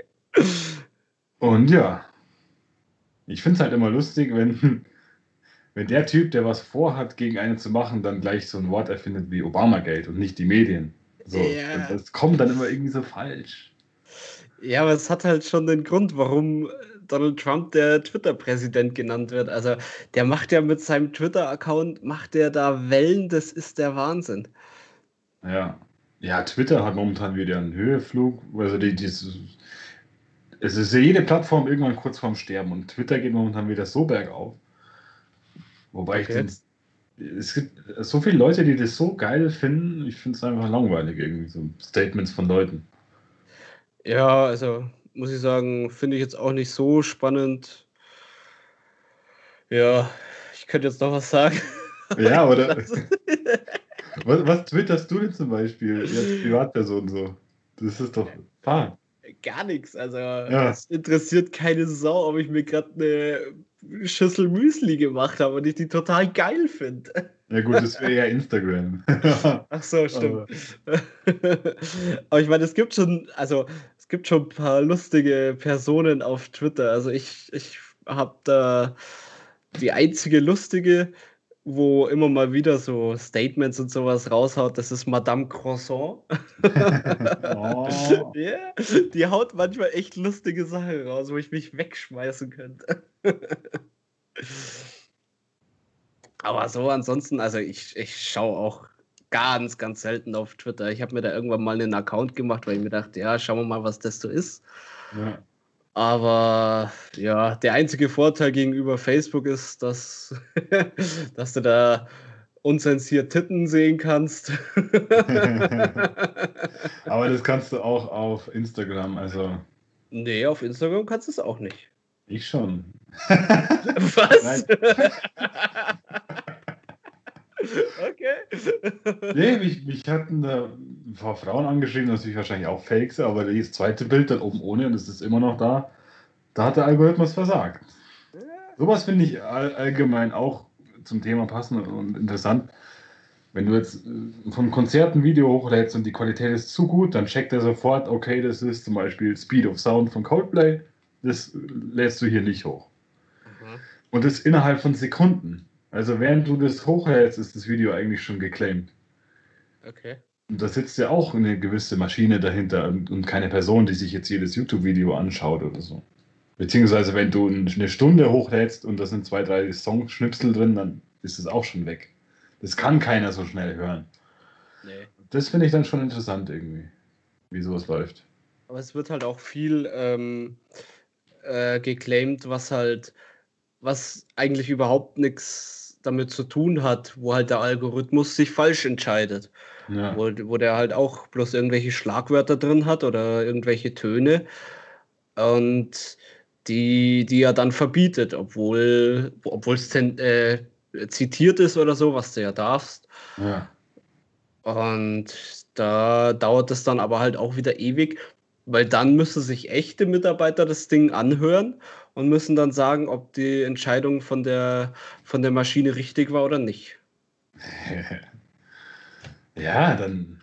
Und ja, ich finde es halt immer lustig, wenn, wenn der Typ, der was vorhat, gegen einen zu machen, dann gleich so ein Wort erfindet wie Obama-Gate und nicht die Medien. So, ja. Das kommt dann immer irgendwie so falsch. Ja, aber es hat halt schon den Grund, warum Donald Trump der Twitter-Präsident genannt wird. Also der macht ja mit seinem Twitter-Account, macht der da Wellen, das ist der Wahnsinn. Ja. Ja, Twitter hat momentan wieder einen Höheflug. Also die, die, es ist ja jede Plattform irgendwann kurz vorm Sterben und Twitter geht momentan wieder so bergauf. Wobei okay. ich den, es gibt so viele Leute, die das so geil finden, ich finde es einfach langweilig irgendwie, so Statements von Leuten. Ja, also muss ich sagen, finde ich jetzt auch nicht so spannend. Ja, ich könnte jetzt noch was sagen. Ja, oder? was, was twitterst du denn zum Beispiel als Privatperson so? Das ist doch fahr. Gar nichts. Also, ja. es interessiert keine Sau, ob ich mir gerade eine Schüssel Müsli gemacht habe und ich die total geil finde. Ja, gut, das wäre ja Instagram. Ach so, stimmt. Aber, Aber ich meine, es gibt schon, also es gibt schon ein paar lustige Personen auf Twitter. Also ich, ich habe da die einzige lustige, wo immer mal wieder so Statements und sowas raushaut, das ist Madame Croissant. oh. yeah, die haut manchmal echt lustige Sachen raus, wo ich mich wegschmeißen könnte. Aber so ansonsten, also ich, ich schaue auch ganz, ganz selten auf Twitter. Ich habe mir da irgendwann mal einen Account gemacht, weil ich mir dachte, ja, schauen wir mal, was das so ist. Ja. Aber ja, der einzige Vorteil gegenüber Facebook ist, dass, dass du da unzensiert Titten sehen kannst. Aber das kannst du auch auf Instagram, also. Nee, auf Instagram kannst du es auch nicht. Ich schon. Was? Okay. nee, mich, mich hatten da ein paar Frauen angeschrieben, natürlich wahrscheinlich auch Fakes, aber das zweite Bild dann oben ohne und es ist immer noch da. Da hat der Algorithmus versagt. Sowas finde ich all, allgemein auch zum Thema passend und interessant. Wenn du jetzt äh, vom Konzert ein Video hochlädst und die Qualität ist zu gut, dann checkt er sofort, okay, das ist zum Beispiel Speed of Sound von Coldplay, das lädst du hier nicht hoch. Mhm. Und das innerhalb von Sekunden. Also während du das hochhältst, ist das Video eigentlich schon geclaimed. Okay. Und da sitzt ja auch eine gewisse Maschine dahinter und, und keine Person, die sich jetzt jedes YouTube-Video anschaut oder so. Beziehungsweise wenn du eine Stunde hochlädst und da sind zwei, drei Songschnipsel drin, dann ist es auch schon weg. Das kann keiner so schnell hören. Nee. Das finde ich dann schon interessant irgendwie, wie sowas läuft. Aber es wird halt auch viel ähm, äh, geclaimed, was halt, was eigentlich überhaupt nichts damit zu tun hat, wo halt der Algorithmus sich falsch entscheidet. Ja. Wo, wo der halt auch bloß irgendwelche Schlagwörter drin hat oder irgendwelche Töne. Und die, die er dann verbietet, obwohl es äh, zitiert ist oder so, was du ja darfst. Ja. Und da dauert es dann aber halt auch wieder ewig, weil dann müssen sich echte Mitarbeiter das Ding anhören und müssen dann sagen, ob die Entscheidung von der, von der Maschine richtig war oder nicht. Ja, dann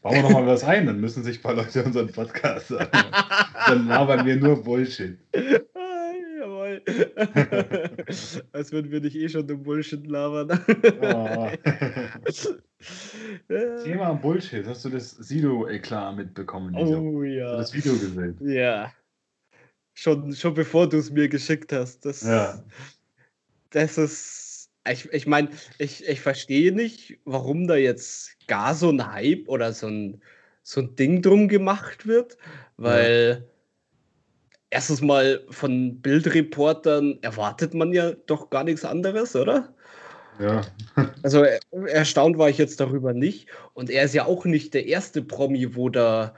bauen wir noch mal was ein, dann müssen sich ein paar Leute unseren Podcast sagen. dann labern wir nur Bullshit. Jawohl. Als würden wir nicht eh schon den Bullshit labern. oh. Thema Bullshit. Hast du das Sido-Eklat mitbekommen? Oh ja. Hast du das Video gesehen? Ja. Schon, schon bevor du es mir geschickt hast. Das, ja. Das ist. Ich, ich meine, ich, ich verstehe nicht, warum da jetzt gar so ein Hype oder so ein, so ein Ding drum gemacht wird, weil ja. erstens mal von Bildreportern erwartet man ja doch gar nichts anderes, oder? Ja. also erstaunt war ich jetzt darüber nicht. Und er ist ja auch nicht der erste Promi, wo da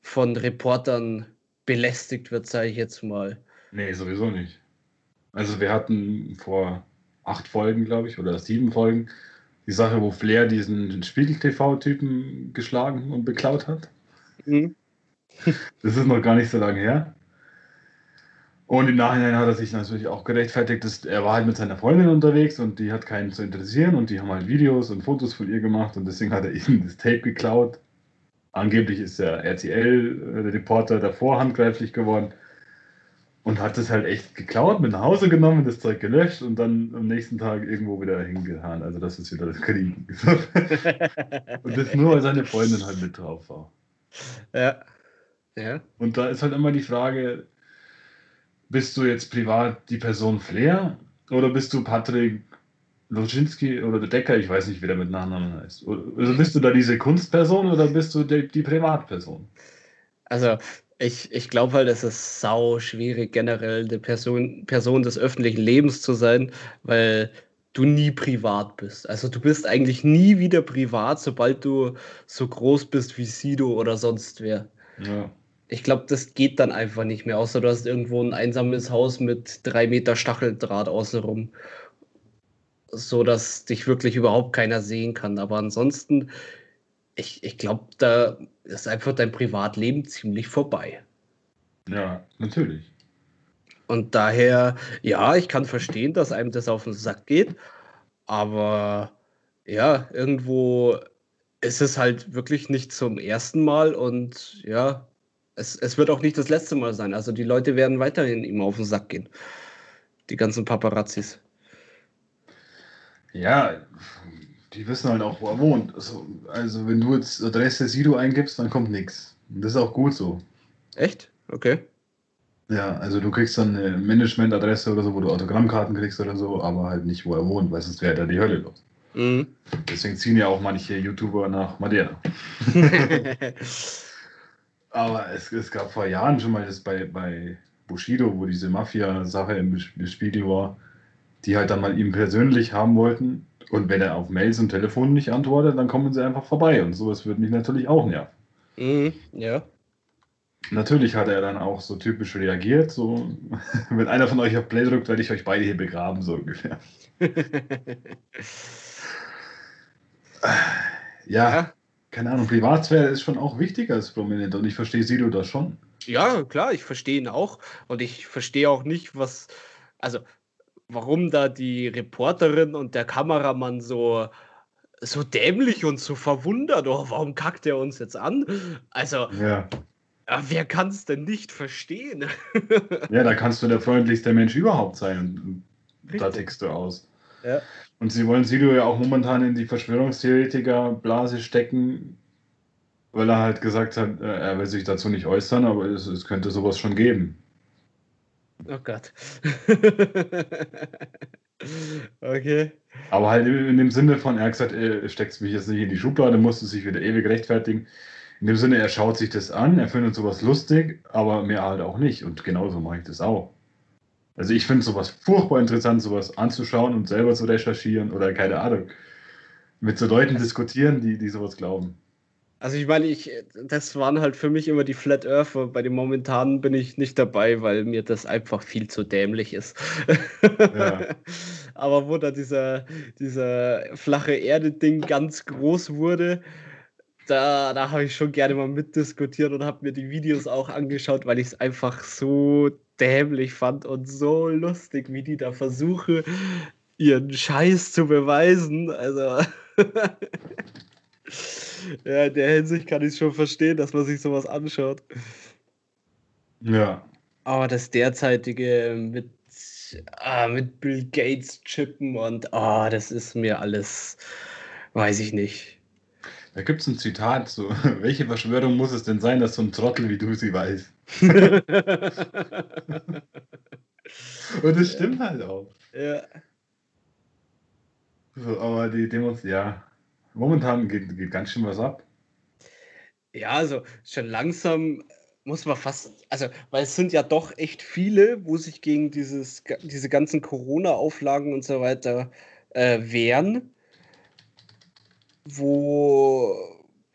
von Reportern belästigt wird, sage ich jetzt mal. Nee, sowieso nicht. Also wir hatten vor acht Folgen, glaube ich, oder sieben Folgen, die Sache, wo Flair diesen Spiegel-TV-Typen geschlagen und beklaut hat. Mhm. Das ist noch gar nicht so lange her. Und im Nachhinein hat er sich natürlich auch gerechtfertigt, dass er war halt mit seiner Freundin unterwegs und die hat keinen zu interessieren und die haben halt Videos und Fotos von ihr gemacht und deswegen hat er ihm das Tape geklaut. Angeblich ist der RTL-Reporter davor handgreiflich geworden und hat das halt echt geklaut, mit nach Hause genommen, das Zeug gelöscht und dann am nächsten Tag irgendwo wieder hingetan. Also das ist wieder das Kriegen. und das nur, weil seine Freundin halt mit drauf war. Ja. Ja. Und da ist halt immer die Frage, bist du jetzt privat die Person Flair oder bist du Patrick Loschinski oder der Decker? Ich weiß nicht, wie der mit Nachnamen heißt. Also bist du da diese Kunstperson oder bist du die, die Privatperson? Also ich, ich glaube halt, es ist sau schwierig, generell eine Person, Person des öffentlichen Lebens zu sein, weil du nie privat bist. Also du bist eigentlich nie wieder privat, sobald du so groß bist wie Sido oder sonst wer. Ja ich glaube, das geht dann einfach nicht mehr, außer du hast irgendwo ein einsames Haus mit drei Meter Stacheldraht außenrum. So dass dich wirklich überhaupt keiner sehen kann. Aber ansonsten, ich, ich glaube, da ist einfach dein Privatleben ziemlich vorbei. Ja, natürlich. Und daher, ja, ich kann verstehen, dass einem das auf den Sack geht. Aber ja, irgendwo ist es halt wirklich nicht zum ersten Mal und ja, es, es wird auch nicht das letzte Mal sein. Also die Leute werden weiterhin ihm auf den Sack gehen. Die ganzen Paparazzis. Ja, die wissen halt auch, wo er wohnt. Also, also wenn du jetzt Adresse Sido eingibst, dann kommt nichts. Und das ist auch gut so. Echt? Okay. Ja, also du kriegst dann eine Managementadresse oder so, wo du Autogrammkarten kriegst oder so, aber halt nicht, wo er wohnt, weil sonst wäre da die Hölle los. Mhm. Deswegen ziehen ja auch manche YouTuber nach Madeira. Aber es, es gab vor Jahren schon mal das bei, bei Bushido, wo diese Mafia-Sache im Spiegel war, die halt dann mal ihm persönlich haben wollten. Und wenn er auf Mails und Telefon nicht antwortet, dann kommen sie einfach vorbei. Und sowas würde mich natürlich auch nerven. Mhm, ja. Natürlich hat er dann auch so typisch reagiert, so, wenn einer von euch auf Play drückt, werde ich euch beide hier begraben, so ungefähr. ja, ja, keine Ahnung, Privatsphäre ist schon auch wichtiger als prominent und ich verstehe Sido da schon. Ja, klar, ich verstehe ihn auch und ich verstehe auch nicht, was, also warum da die Reporterin und der Kameramann so so dämlich und so verwundert. Oh, warum kackt er uns jetzt an? Also, ja. Wer kann es denn nicht verstehen? ja, da kannst du der freundlichste Mensch überhaupt sein. Und da tickst du aus. Ja. Und sie wollen Sido ja auch momentan in die Verschwörungstheoretiker-Blase stecken, weil er halt gesagt hat, äh, er will sich dazu nicht äußern, aber es, es könnte sowas schon geben. Oh Gott. okay. Aber halt in dem Sinne von, er hat gesagt, er steckt mich jetzt nicht in die Schublade, musste sich wieder ewig rechtfertigen. In dem Sinne, er schaut sich das an, er findet sowas lustig, aber mehr halt auch nicht. Und genauso mache ich das auch. Also ich finde sowas furchtbar interessant, sowas anzuschauen und selber zu recherchieren oder keine Ahnung. Mit so Leuten diskutieren, die, die sowas glauben. Also ich meine, ich, das waren halt für mich immer die Flat Earther. Bei den momentanen bin ich nicht dabei, weil mir das einfach viel zu dämlich ist. Ja. Aber wo da dieser, dieser flache Erde-Ding ganz groß wurde, da, da habe ich schon gerne mal mitdiskutiert und habe mir die Videos auch angeschaut, weil ich es einfach so dämlich fand und so lustig, wie die da versuchen, ihren Scheiß zu beweisen. Also. ja, in der Hinsicht kann ich schon verstehen, dass man sich sowas anschaut. Ja. Aber das derzeitige mit, ah, mit Bill Gates chippen und ah, das ist mir alles, weiß ich nicht. Da gibt es ein Zitat, so, welche Verschwörung muss es denn sein, dass so ein Trottel wie du sie weißt? Und das stimmt halt auch. Ja. So, aber die Demos, ja, momentan geht, geht ganz schön was ab. Ja, also schon langsam muss man fast, also, weil es sind ja doch echt viele, wo sich gegen dieses, diese ganzen Corona-Auflagen und so weiter äh, wehren wo,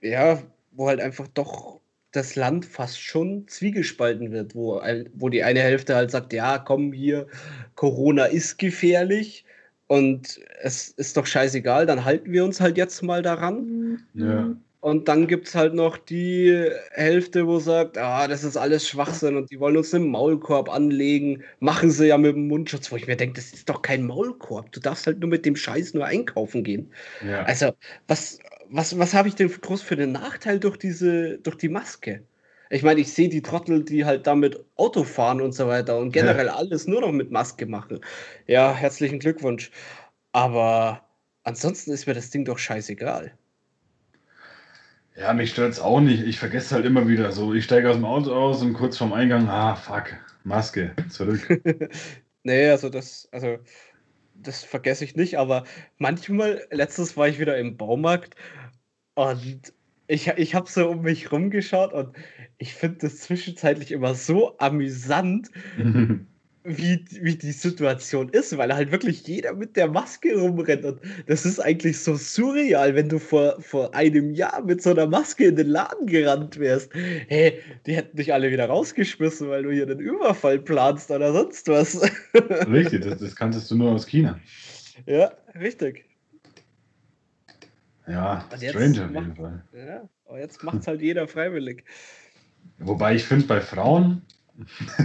ja, wo halt einfach doch das Land fast schon zwiegespalten wird, wo, wo die eine Hälfte halt sagt, ja, komm hier, Corona ist gefährlich und es ist doch scheißegal, dann halten wir uns halt jetzt mal daran. Ja. Und dann gibt es halt noch die Hälfte, wo sagt, ah, das ist alles Schwachsinn und die wollen uns einen Maulkorb anlegen. Machen sie ja mit dem Mundschutz, wo ich mir denke, das ist doch kein Maulkorb. Du darfst halt nur mit dem Scheiß nur einkaufen gehen. Ja. Also, was, was, was habe ich denn groß für den Nachteil durch diese, durch die Maske? Ich meine, ich sehe die Trottel, die halt damit Auto fahren und so weiter und generell ja. alles nur noch mit Maske machen. Ja, herzlichen Glückwunsch. Aber ansonsten ist mir das Ding doch scheißegal. Ja, mich stört es auch nicht. Ich vergesse halt immer wieder so. Ich steige aus dem Auto aus und kurz vorm Eingang, ah, fuck, Maske, zurück. nee, also das, also das vergesse ich nicht, aber manchmal, letztes war ich wieder im Baumarkt und ich, ich habe so um mich rumgeschaut und ich finde das zwischenzeitlich immer so amüsant, wie, wie die Situation ist, weil halt wirklich jeder mit der Maske rumrennt. Und das ist eigentlich so surreal, wenn du vor, vor einem Jahr mit so einer Maske in den Laden gerannt wärst. Hey, die hätten dich alle wieder rausgeschmissen, weil du hier einen Überfall planst oder sonst was. Richtig, das, das kanntest du nur aus China. Ja, richtig. Ja, strange auf jeden Fall. Ja, aber jetzt macht es halt jeder freiwillig. Wobei ich finde, bei Frauen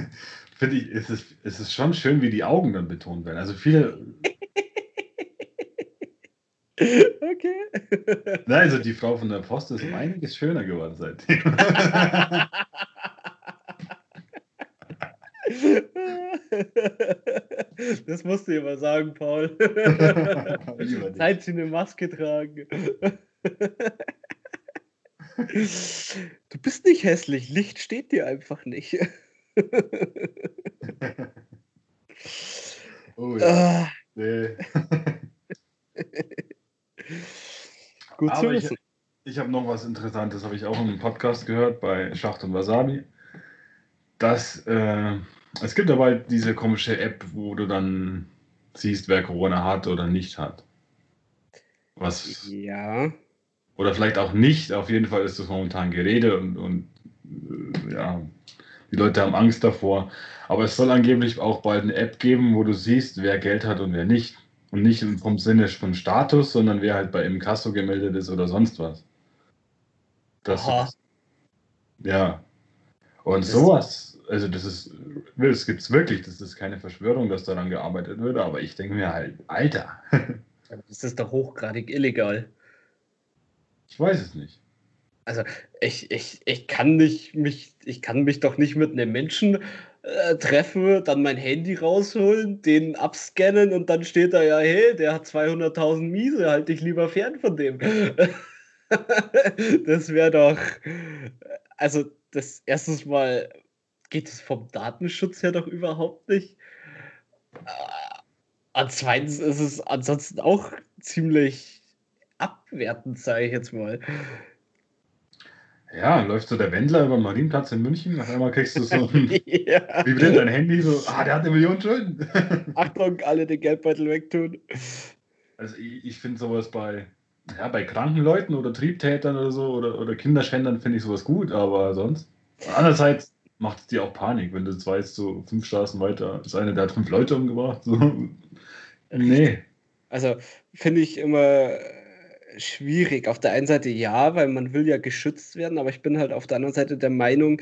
finde ich, ist es, ist es schon schön, wie die Augen dann betont werden. Also viele. okay. Nein, also die Frau von der Post ist um einiges schöner geworden seitdem. Das musst du immer sagen, Paul. Seit sie eine Maske tragen. Du bist nicht hässlich, Licht steht dir einfach nicht. oh ja. Ah. Nee. Gut Aber zu wissen. Ich, ich habe noch was Interessantes, habe ich auch in einem Podcast gehört bei Schacht und Wasabi. Dass äh, es gibt aber diese komische App, wo du dann siehst, wer Corona hat oder nicht hat. Was. Ja. Oder vielleicht auch nicht. Auf jeden Fall ist das momentan Gerede und, und äh, ja, die Leute haben Angst davor. Aber es soll angeblich auch bald eine App geben, wo du siehst, wer Geld hat und wer nicht. Und nicht vom Sinne von Status, sondern wer halt bei Imkasso gemeldet ist oder sonst was. Das Aha. ja. Und das sowas, also das ist, das gibt es wirklich, das ist keine Verschwörung, dass daran gearbeitet wird, aber ich denke mir halt, Alter. das ist doch hochgradig illegal. Ich weiß es nicht. Also ich, ich, ich kann nicht mich, ich kann mich doch nicht mit einem Menschen äh, treffen, dann mein Handy rausholen, den abscannen und dann steht da ja, hey, der hat 200.000 Miese, halt dich lieber fern von dem. das wäre doch, also das erstens mal geht es vom Datenschutz her doch überhaupt nicht. Äh, zweitens ist es ansonsten auch ziemlich abwertend, sage ich jetzt mal. Ja, läuft so der Wendler über den Marienplatz in München, auf einmal kriegst du so ein, ja. wie dein Handy, so, ah, der hat eine Million Schulden. Achtung, alle den Geldbeutel wegtun. Also ich, ich finde sowas bei, ja, bei kranken Leuten oder Triebtätern oder so oder, oder Kinderschändern finde ich sowas gut, aber sonst. Andererseits macht es dir auch Panik, wenn du jetzt weißt, so fünf Straßen weiter ist einer, der hat fünf Leute umgebracht. So. Nee. Also finde ich immer schwierig. Auf der einen Seite ja, weil man will ja geschützt werden, aber ich bin halt auf der anderen Seite der Meinung,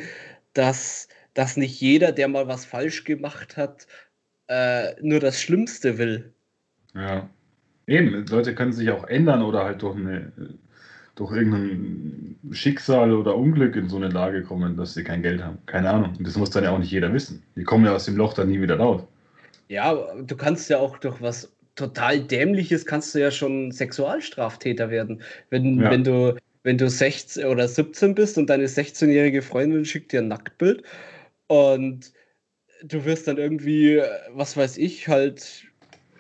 dass, dass nicht jeder, der mal was falsch gemacht hat, äh, nur das Schlimmste will. Ja. Eben, Leute können sich auch ändern oder halt durch, eine, durch irgendein Schicksal oder Unglück in so eine Lage kommen, dass sie kein Geld haben. Keine Ahnung. Und das muss dann ja auch nicht jeder wissen. Die kommen ja aus dem Loch dann nie wieder raus. Ja, du kannst ja auch durch was total dämliches kannst du ja schon Sexualstraftäter werden. Wenn, ja. wenn du wenn du 16 oder 17 bist und deine 16-jährige Freundin schickt dir ein Nacktbild und du wirst dann irgendwie, was weiß ich, halt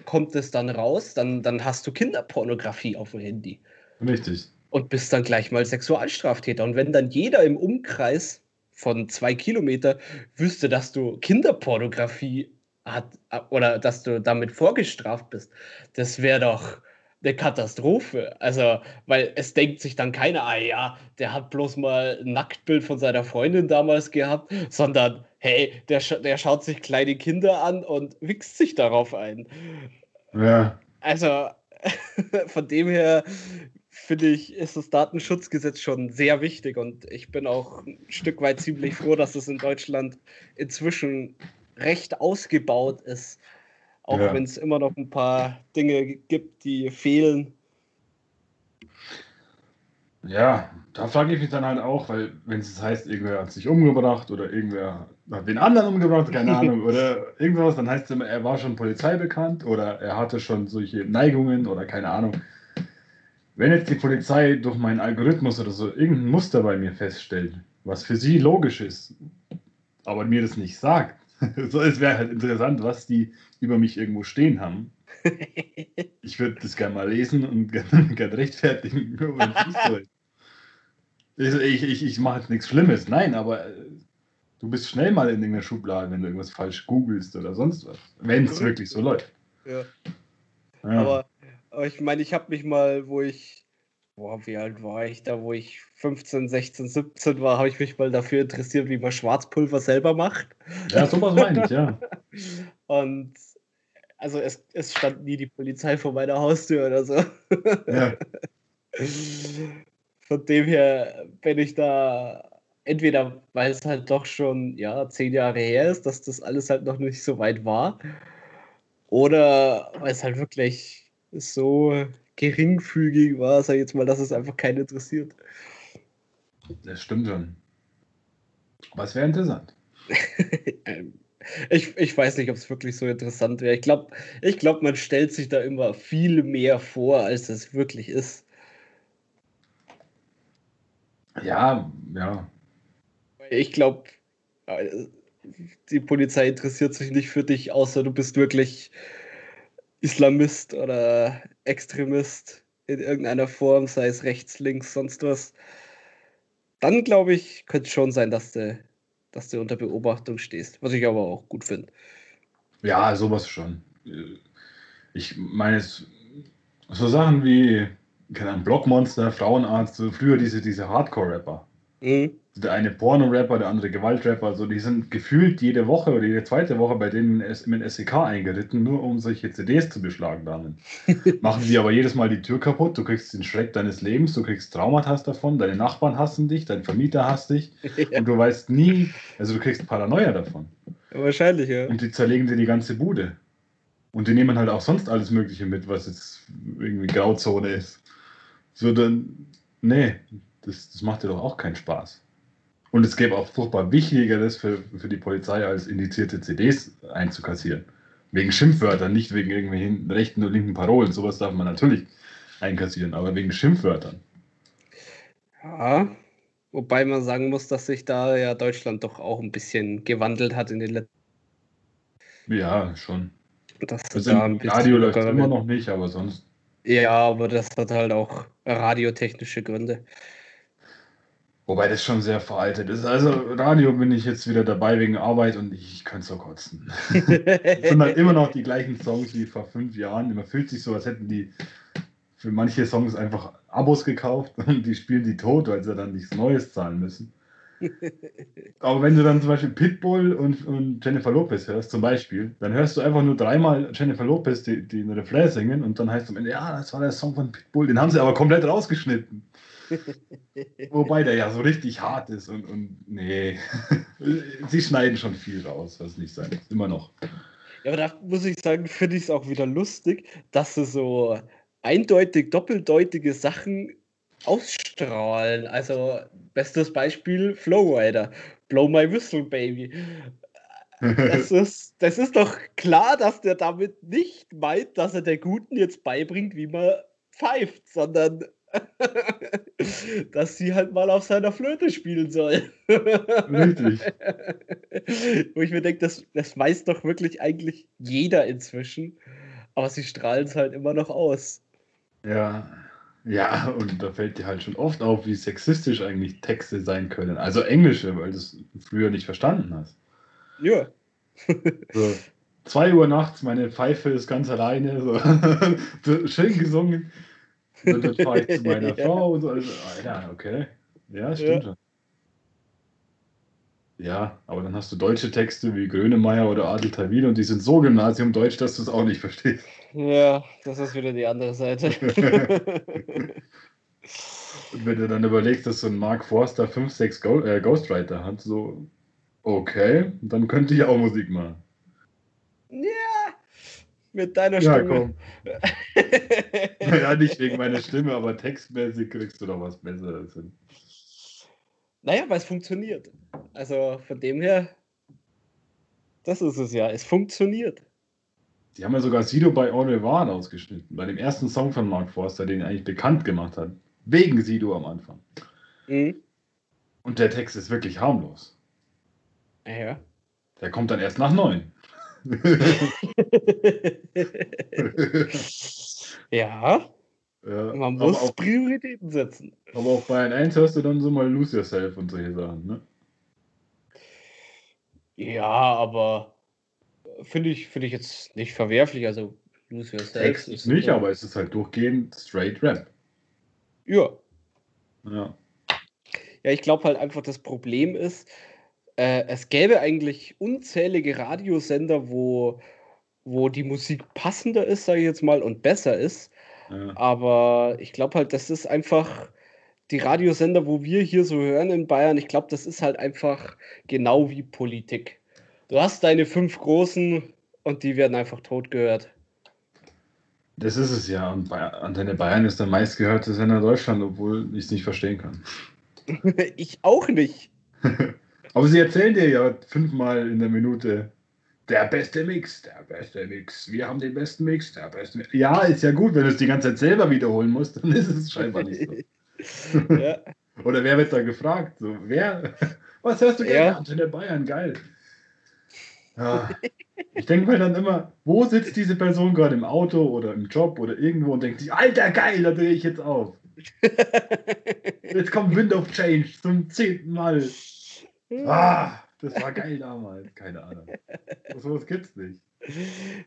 kommt es dann raus, dann, dann hast du Kinderpornografie auf dem Handy. Richtig. Und bist dann gleich mal Sexualstraftäter. Und wenn dann jeder im Umkreis von zwei Kilometer wüsste, dass du Kinderpornografie hat oder dass du damit vorgestraft bist, das wäre doch eine Katastrophe. Also, weil es denkt sich dann keiner, ah ja, der hat bloß mal ein Nacktbild von seiner Freundin damals gehabt, sondern hey, der, der schaut sich kleine Kinder an und wichst sich darauf ein. Ja. Also, von dem her finde ich, ist das Datenschutzgesetz schon sehr wichtig und ich bin auch ein Stück weit ziemlich froh, dass es in Deutschland inzwischen recht ausgebaut ist. Auch ja. wenn es immer noch ein paar Dinge gibt, die fehlen. Ja, da frage ich mich dann halt auch, weil wenn es heißt, irgendwer hat sich umgebracht oder irgendwer hat den anderen umgebracht, keine Ahnung, oder irgendwas, dann heißt es immer, er war schon Polizei bekannt oder er hatte schon solche Neigungen oder keine Ahnung. Wenn jetzt die Polizei durch meinen Algorithmus oder so irgendein Muster bei mir feststellt, was für sie logisch ist, aber mir das nicht sagt, so, es wäre halt interessant, was die über mich irgendwo stehen haben. Ich würde das gerne mal lesen und gerne, gerne rechtfertigen. ich ich, ich, ich mache jetzt nichts Schlimmes, nein, aber äh, du bist schnell mal in irgendeiner Schublade, wenn du irgendwas falsch googelst oder sonst was. Wenn es wirklich so läuft. Ja. ja. Aber, aber ich meine, ich habe mich mal, wo ich boah, wie alt war ich da, wo ich 15, 16, 17 war, habe ich mich mal dafür interessiert, wie man Schwarzpulver selber macht. Ja, sowas meine ich, ja. Und also es, es stand nie die Polizei vor meiner Haustür oder so. Ja. Von dem her bin ich da entweder, weil es halt doch schon ja, zehn Jahre her ist, dass das alles halt noch nicht so weit war, oder weil es halt wirklich so geringfügig war, sag ich jetzt mal, dass es einfach keinen interessiert. Das stimmt schon. Was wäre interessant? Ähm, ich, ich weiß nicht, ob es wirklich so interessant wäre. Ich glaube, ich glaub, man stellt sich da immer viel mehr vor, als es wirklich ist. Ja, ja. Ich glaube, äh, die Polizei interessiert sich nicht für dich, außer du bist wirklich Islamist oder Extremist in irgendeiner Form, sei es rechts, links, sonst was, dann glaube ich, könnte es schon sein, dass du, dass du unter Beobachtung stehst. Was ich aber auch gut finde. Ja, sowas schon. Ich meine, so Sachen wie, keine Ahnung, Blockmonster, Frauenarzt, früher diese, diese Hardcore-Rapper. Mhm. Der eine Porno-Rapper, der andere Gewaltrapper, so die sind gefühlt jede Woche oder jede zweite Woche bei denen im SEK eingeritten, nur um solche CDs zu beschlagnahmen. Machen sie aber jedes Mal die Tür kaputt, du kriegst den Schreck deines Lebens, du kriegst Traumata davon, deine Nachbarn hassen dich, dein Vermieter hasst dich ja. und du weißt nie, also du kriegst Paranoia davon. Ja, wahrscheinlich, ja. Und die zerlegen dir die ganze Bude. Und die nehmen halt auch sonst alles Mögliche mit, was jetzt irgendwie Grauzone ist. So dann, nee, das, das macht dir doch auch keinen Spaß. Und es gäbe auch furchtbar Wichtigeres für, für die Polizei, als indizierte CDs einzukassieren. Wegen Schimpfwörtern, nicht wegen irgendwelchen rechten und linken Parolen. Sowas darf man natürlich einkassieren, aber wegen Schimpfwörtern. Ja, wobei man sagen muss, dass sich da ja Deutschland doch auch ein bisschen gewandelt hat in den letzten Ja, schon. Das also da ein Radio läuft immer noch nicht, aber sonst. Ja, aber das hat halt auch radiotechnische Gründe. Wobei das schon sehr veraltet ist. Also Radio bin ich jetzt wieder dabei wegen Arbeit und ich könnte so kotzen. Es sind halt immer noch die gleichen Songs wie vor fünf Jahren. Man fühlt sich so, als hätten die für manche Songs einfach Abos gekauft und die spielen die tot, weil sie dann nichts Neues zahlen müssen. Aber wenn du dann zum Beispiel Pitbull und, und Jennifer Lopez hörst, zum Beispiel, dann hörst du einfach nur dreimal Jennifer Lopez eine Refrain singen und dann heißt es am Ende, ja, das war der Song von Pitbull, den haben sie aber komplett rausgeschnitten. Wobei der ja so richtig hart ist und, und nee, sie schneiden schon viel raus, was nicht sein immer noch. Ja, aber da muss ich sagen, finde ich es auch wieder lustig, dass sie so eindeutig doppeldeutige Sachen ausstrahlen. Also, bestes Beispiel: Flowrider. Blow my whistle, baby. Das ist, das ist doch klar, dass der damit nicht meint, dass er der Guten jetzt beibringt, wie man pfeift, sondern dass sie halt mal auf seiner Flöte spielen soll. Richtig. Wo ich mir denke, das, das weiß doch wirklich eigentlich jeder inzwischen, aber sie strahlen es halt immer noch aus. Ja, ja, und da fällt dir halt schon oft auf, wie sexistisch eigentlich Texte sein können. Also englische, weil du es früher nicht verstanden hast. Ja. So, zwei Uhr nachts, meine Pfeife ist ganz alleine. So. Schön gesungen. Und dann fahre ich zu meiner ja. Frau und so. Also, Alter, okay. Ja, stimmt schon. Ja, aber dann hast du deutsche Texte wie Grönemeyer oder Adel Tawil und die sind so Gymnasium-Deutsch, dass du es auch nicht verstehst. Ja, das ist wieder die andere Seite. und wenn du dann überlegst, dass so ein Mark Forster 5, 6 Go äh, Ghostwriter hat, so, okay, dann könnte ich auch Musik machen. Mit deiner ja, Stimme. Komm. ja, nicht wegen meiner Stimme, aber textmäßig kriegst du doch was Besseres hin. Naja, weil es funktioniert. Also von dem her, das ist es ja. Es funktioniert. Die haben ja sogar Sido bei All Revoir ausgeschnitten, bei dem ersten Song von Mark Forster, den er eigentlich bekannt gemacht hat. Wegen Sido am Anfang. Mhm. Und der Text ist wirklich harmlos. Ja. Der kommt dann erst nach neun. ja. Ja, Man muss auch, Prioritäten setzen. Aber auch bei 1 hörst du dann so mal Lose Yourself und solche Sachen, ne? Ja, aber finde ich, find ich jetzt nicht verwerflich. Also Lose Yourself Text ist nicht, aber es ist halt durchgehend straight Rap. Ja. Ja. Ja, ich glaube halt einfach, das Problem ist, äh, es gäbe eigentlich unzählige Radiosender, wo, wo die Musik passender ist, sage ich jetzt mal, und besser ist. Aber ich glaube halt, das ist einfach die Radiosender, wo wir hier so hören in Bayern. Ich glaube, das ist halt einfach genau wie Politik. Du hast deine fünf Großen und die werden einfach tot gehört. Das ist es ja. Und Antenne Bayern ist der meistgehörte Sender Deutschland, obwohl ich es nicht verstehen kann. ich auch nicht. Aber sie erzählen dir ja fünfmal in der Minute, der beste Mix, der beste Mix. Wir haben den besten Mix, der beste Mix. Ja, ist ja gut, wenn du es die ganze Zeit selber wiederholen musst, dann ist es scheinbar nicht so. ja. Oder wer wird da gefragt? So, wer? Was hörst du gerne? Ja. Antenne Bayern, geil. Ja. Ich denke mir dann immer, wo sitzt diese Person gerade im Auto oder im Job oder irgendwo und denkt sich, Alter, geil, da drehe ich jetzt auf. Jetzt kommt Wind of Change zum zehnten Mal. Ah. Das war geil damals. Keine Ahnung. So was gibt's nicht.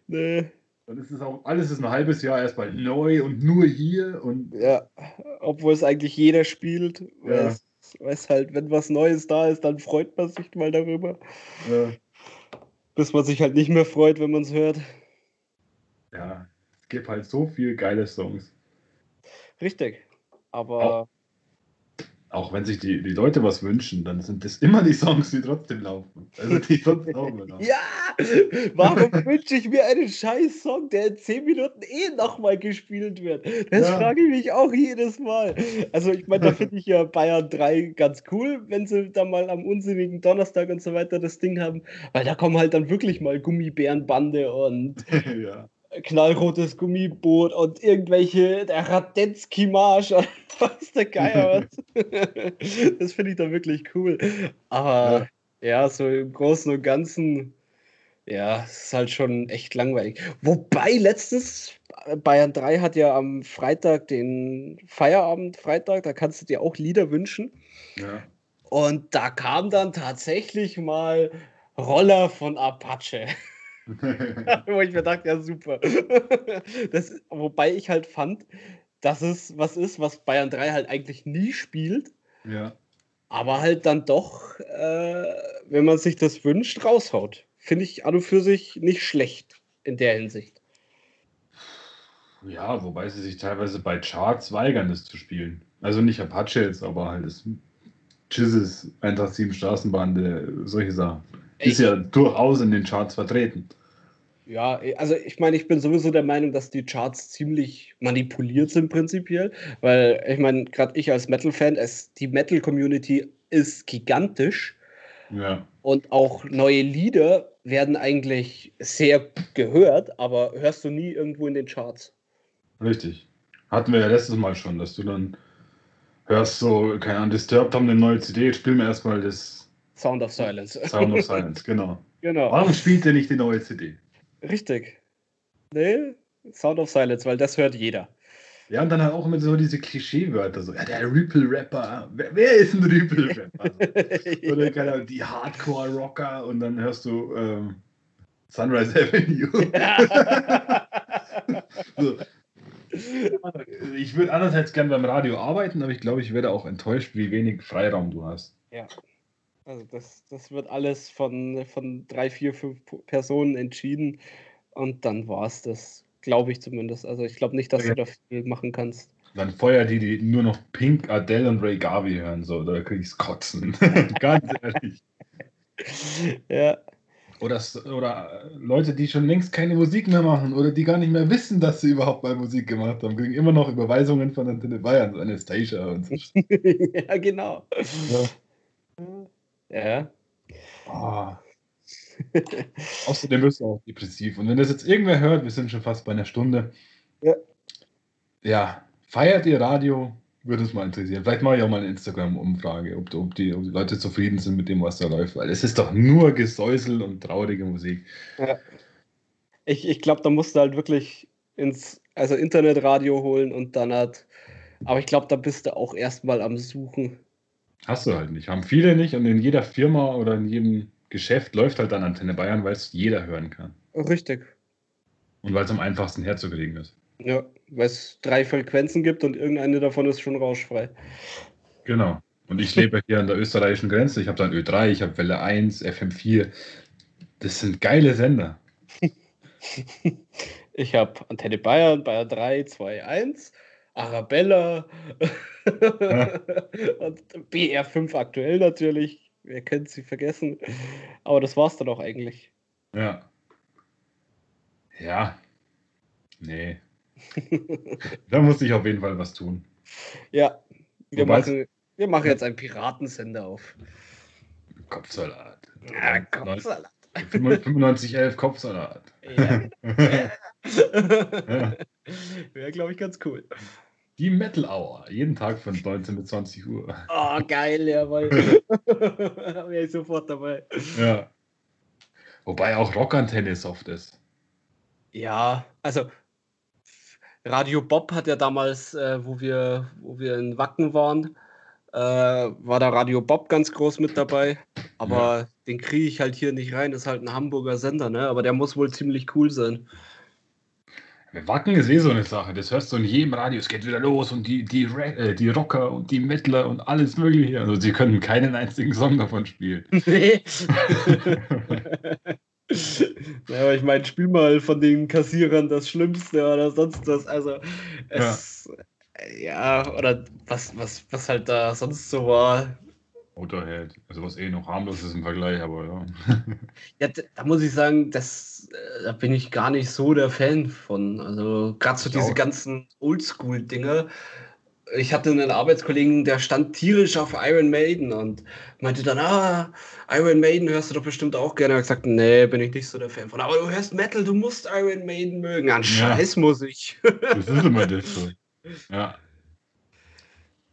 Nee. Dann ist es auch, alles ist ein halbes Jahr erstmal neu und nur hier und. Ja, obwohl es eigentlich jeder spielt. Ja. Weiß halt, wenn was Neues da ist, dann freut man sich mal darüber. Ja. Bis man sich halt nicht mehr freut, wenn man es hört. Ja, es gibt halt so viele geile Songs. Richtig. Aber auch wenn sich die, die Leute was wünschen, dann sind das immer die Songs, die trotzdem laufen. Also die immer laufen. Ja! Warum wünsche ich mir einen scheiß Song, der in 10 Minuten eh nochmal gespielt wird? Das ja. frage ich mich auch jedes Mal. Also ich meine, da finde ich ja Bayern 3 ganz cool, wenn sie da mal am unsinnigen Donnerstag und so weiter das Ding haben, weil da kommen halt dann wirklich mal Gummibärenbande und ja knallrotes Gummiboot und irgendwelche, der Radetzky-Marsch und was der Geier was. das finde ich da wirklich cool. Aber ja. ja, so im Großen und Ganzen, ja, es ist halt schon echt langweilig. Wobei letztens, Bayern 3 hat ja am Freitag den Feierabend, Freitag, da kannst du dir auch Lieder wünschen. Ja. Und da kam dann tatsächlich mal Roller von Apache. Wo ich mir dachte, ja, super. das, wobei ich halt fand, dass es was ist, was Bayern 3 halt eigentlich nie spielt. Ja. Aber halt dann doch, äh, wenn man sich das wünscht, raushaut. Finde ich an und für sich nicht schlecht in der Hinsicht. Ja, wobei sie sich teilweise bei Charts weigern, das zu spielen. Also nicht Apache jetzt, aber halt das Jizzes, Eintracht 7 Straßenbahn, solche Sachen. Ist ja durchaus in den Charts vertreten. Ja, also ich meine, ich bin sowieso der Meinung, dass die Charts ziemlich manipuliert sind prinzipiell, weil ich meine, gerade ich als Metal-Fan, die Metal-Community ist gigantisch. Ja. Und auch neue Lieder werden eigentlich sehr gehört, aber hörst du nie irgendwo in den Charts. Richtig. Hatten wir ja letztes Mal schon, dass du dann hörst so, keine Ahnung, Disturbed haben eine neue CD, spiel mir erstmal das Sound of Silence. Sound of Silence, genau. genau. Warum spielt er nicht die neue CD? Richtig. Nee, Sound of Silence, weil das hört jeder. Ja, und dann halt auch immer so diese Klischeewörter, so, ja, der Ripple-Rapper, wer, wer, ist ein Ripple-Rapper? Oder keine Ahnung, die Hardcore-Rocker und dann hörst du ähm, Sunrise Avenue. Ja. so. Ich würde andererseits gern beim Radio arbeiten, aber ich glaube, ich werde auch enttäuscht, wie wenig Freiraum du hast. Ja. Also das, das wird alles von, von drei, vier, fünf Personen entschieden und dann war es das, glaube ich zumindest. Also ich glaube nicht, dass okay. du da viel machen kannst. Dann feuer die, die nur noch Pink, Adele und Ray Garvey hören, so, da krieg ich's kotzen. Ganz ehrlich. Ja. Oder, oder Leute, die schon längst keine Musik mehr machen oder die gar nicht mehr wissen, dass sie überhaupt mal Musik gemacht haben, kriegen immer noch Überweisungen von Antenne Bayern, so Anastasia und so. ja, genau. Ja. Ja. Oh. Außerdem bist du auch depressiv. Und wenn das jetzt irgendwer hört, wir sind schon fast bei einer Stunde. Ja. Ja, feiert ihr Radio? Würde uns mal interessieren. Vielleicht mache ich auch mal eine Instagram-Umfrage, ob, ob, die, ob die Leute zufrieden sind mit dem, was da läuft. Weil es ist doch nur Gesäusel und traurige Musik. Ja. Ich, ich glaube, da musst du halt wirklich ins also Internetradio holen und dann hat. Aber ich glaube, da bist du auch erstmal am Suchen. Hast du halt nicht. Haben viele nicht und in jeder Firma oder in jedem Geschäft läuft halt dann Antenne Bayern, weil es jeder hören kann. Richtig. Und weil es am einfachsten herzukriegen ist. Ja, weil es drei Frequenzen gibt und irgendeine davon ist schon rauschfrei. Genau. Und ich lebe hier an der österreichischen Grenze. Ich habe dann Ö3, ich habe Welle 1, FM4. Das sind geile Sender. ich habe Antenne Bayern, Bayern 3, 2, 1 Arabella ja. und BR5 aktuell natürlich. Wer könnte sie vergessen? Aber das war's dann auch eigentlich. Ja. Ja. Nee. da muss ich auf jeden Fall was tun. Ja. Wir, machen, wir machen jetzt einen Piratensender auf. Kopfsalat. Ja, Kopfsalat. 9511 Kopfsalat. Ja. ja. Wäre, glaube ich, ganz cool. Die Metal Hour, jeden Tag von 19 bis 20 Uhr. Oh, geil, jawohl. Wäre ich sofort dabei. Ja. Wobei auch Rockantenne soft ist. Ja, also Radio Bob hat ja damals, äh, wo, wir, wo wir in Wacken waren, äh, war da Radio Bob ganz groß mit dabei. Aber ja. den kriege ich halt hier nicht rein. Das ist halt ein Hamburger Sender, ne? Aber der muss wohl ziemlich cool sein. Wacken ist eh so eine Sache. Das hörst du in jedem Radio. Es geht wieder los und die, die, äh, die Rocker und die Mettler und alles Mögliche. Also, sie können keinen einzigen Song davon spielen. Nee. ja, aber ich meine, spiel mal von den Kassierern das Schlimmste oder sonst was. Also, es. Ja, ja oder was, was, was halt da sonst so war. Motorhead. Also was eh noch harmlos ist im Vergleich, aber ja. ja, da muss ich sagen, das, äh, da bin ich gar nicht so der Fan von. Also gerade so diese ganzen Oldschool-Dinge. Ich hatte einen Arbeitskollegen, der stand tierisch auf Iron Maiden und meinte dann, ah, Iron Maiden hörst du doch bestimmt auch gerne. Er hat gesagt, nee, bin ich nicht so der Fan von. Aber du hörst Metal, du musst Iron Maiden mögen. An Scheiß ja. muss ich. das ist immer das so. Ja.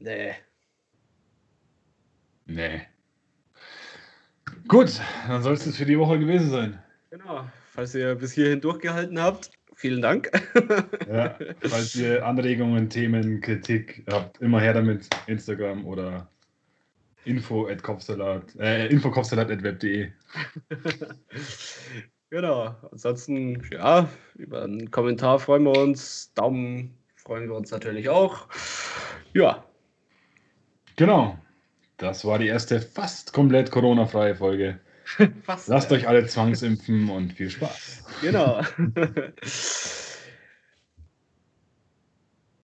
Nee. Nee. Gut, dann soll es das für die Woche gewesen sein. Genau. Falls ihr bis hierhin durchgehalten habt, vielen Dank. ja, falls ihr Anregungen, Themen, Kritik habt, immer her damit. Instagram oder info at Kopfsalat, äh, infokopfsalat.web.de. genau. Ansonsten, ja, über einen Kommentar freuen wir uns. Daumen freuen wir uns natürlich auch. Ja. Genau. Das war die erste fast komplett Corona-freie Folge. fast, Lasst ja. euch alle zwangsimpfen und viel Spaß. Genau.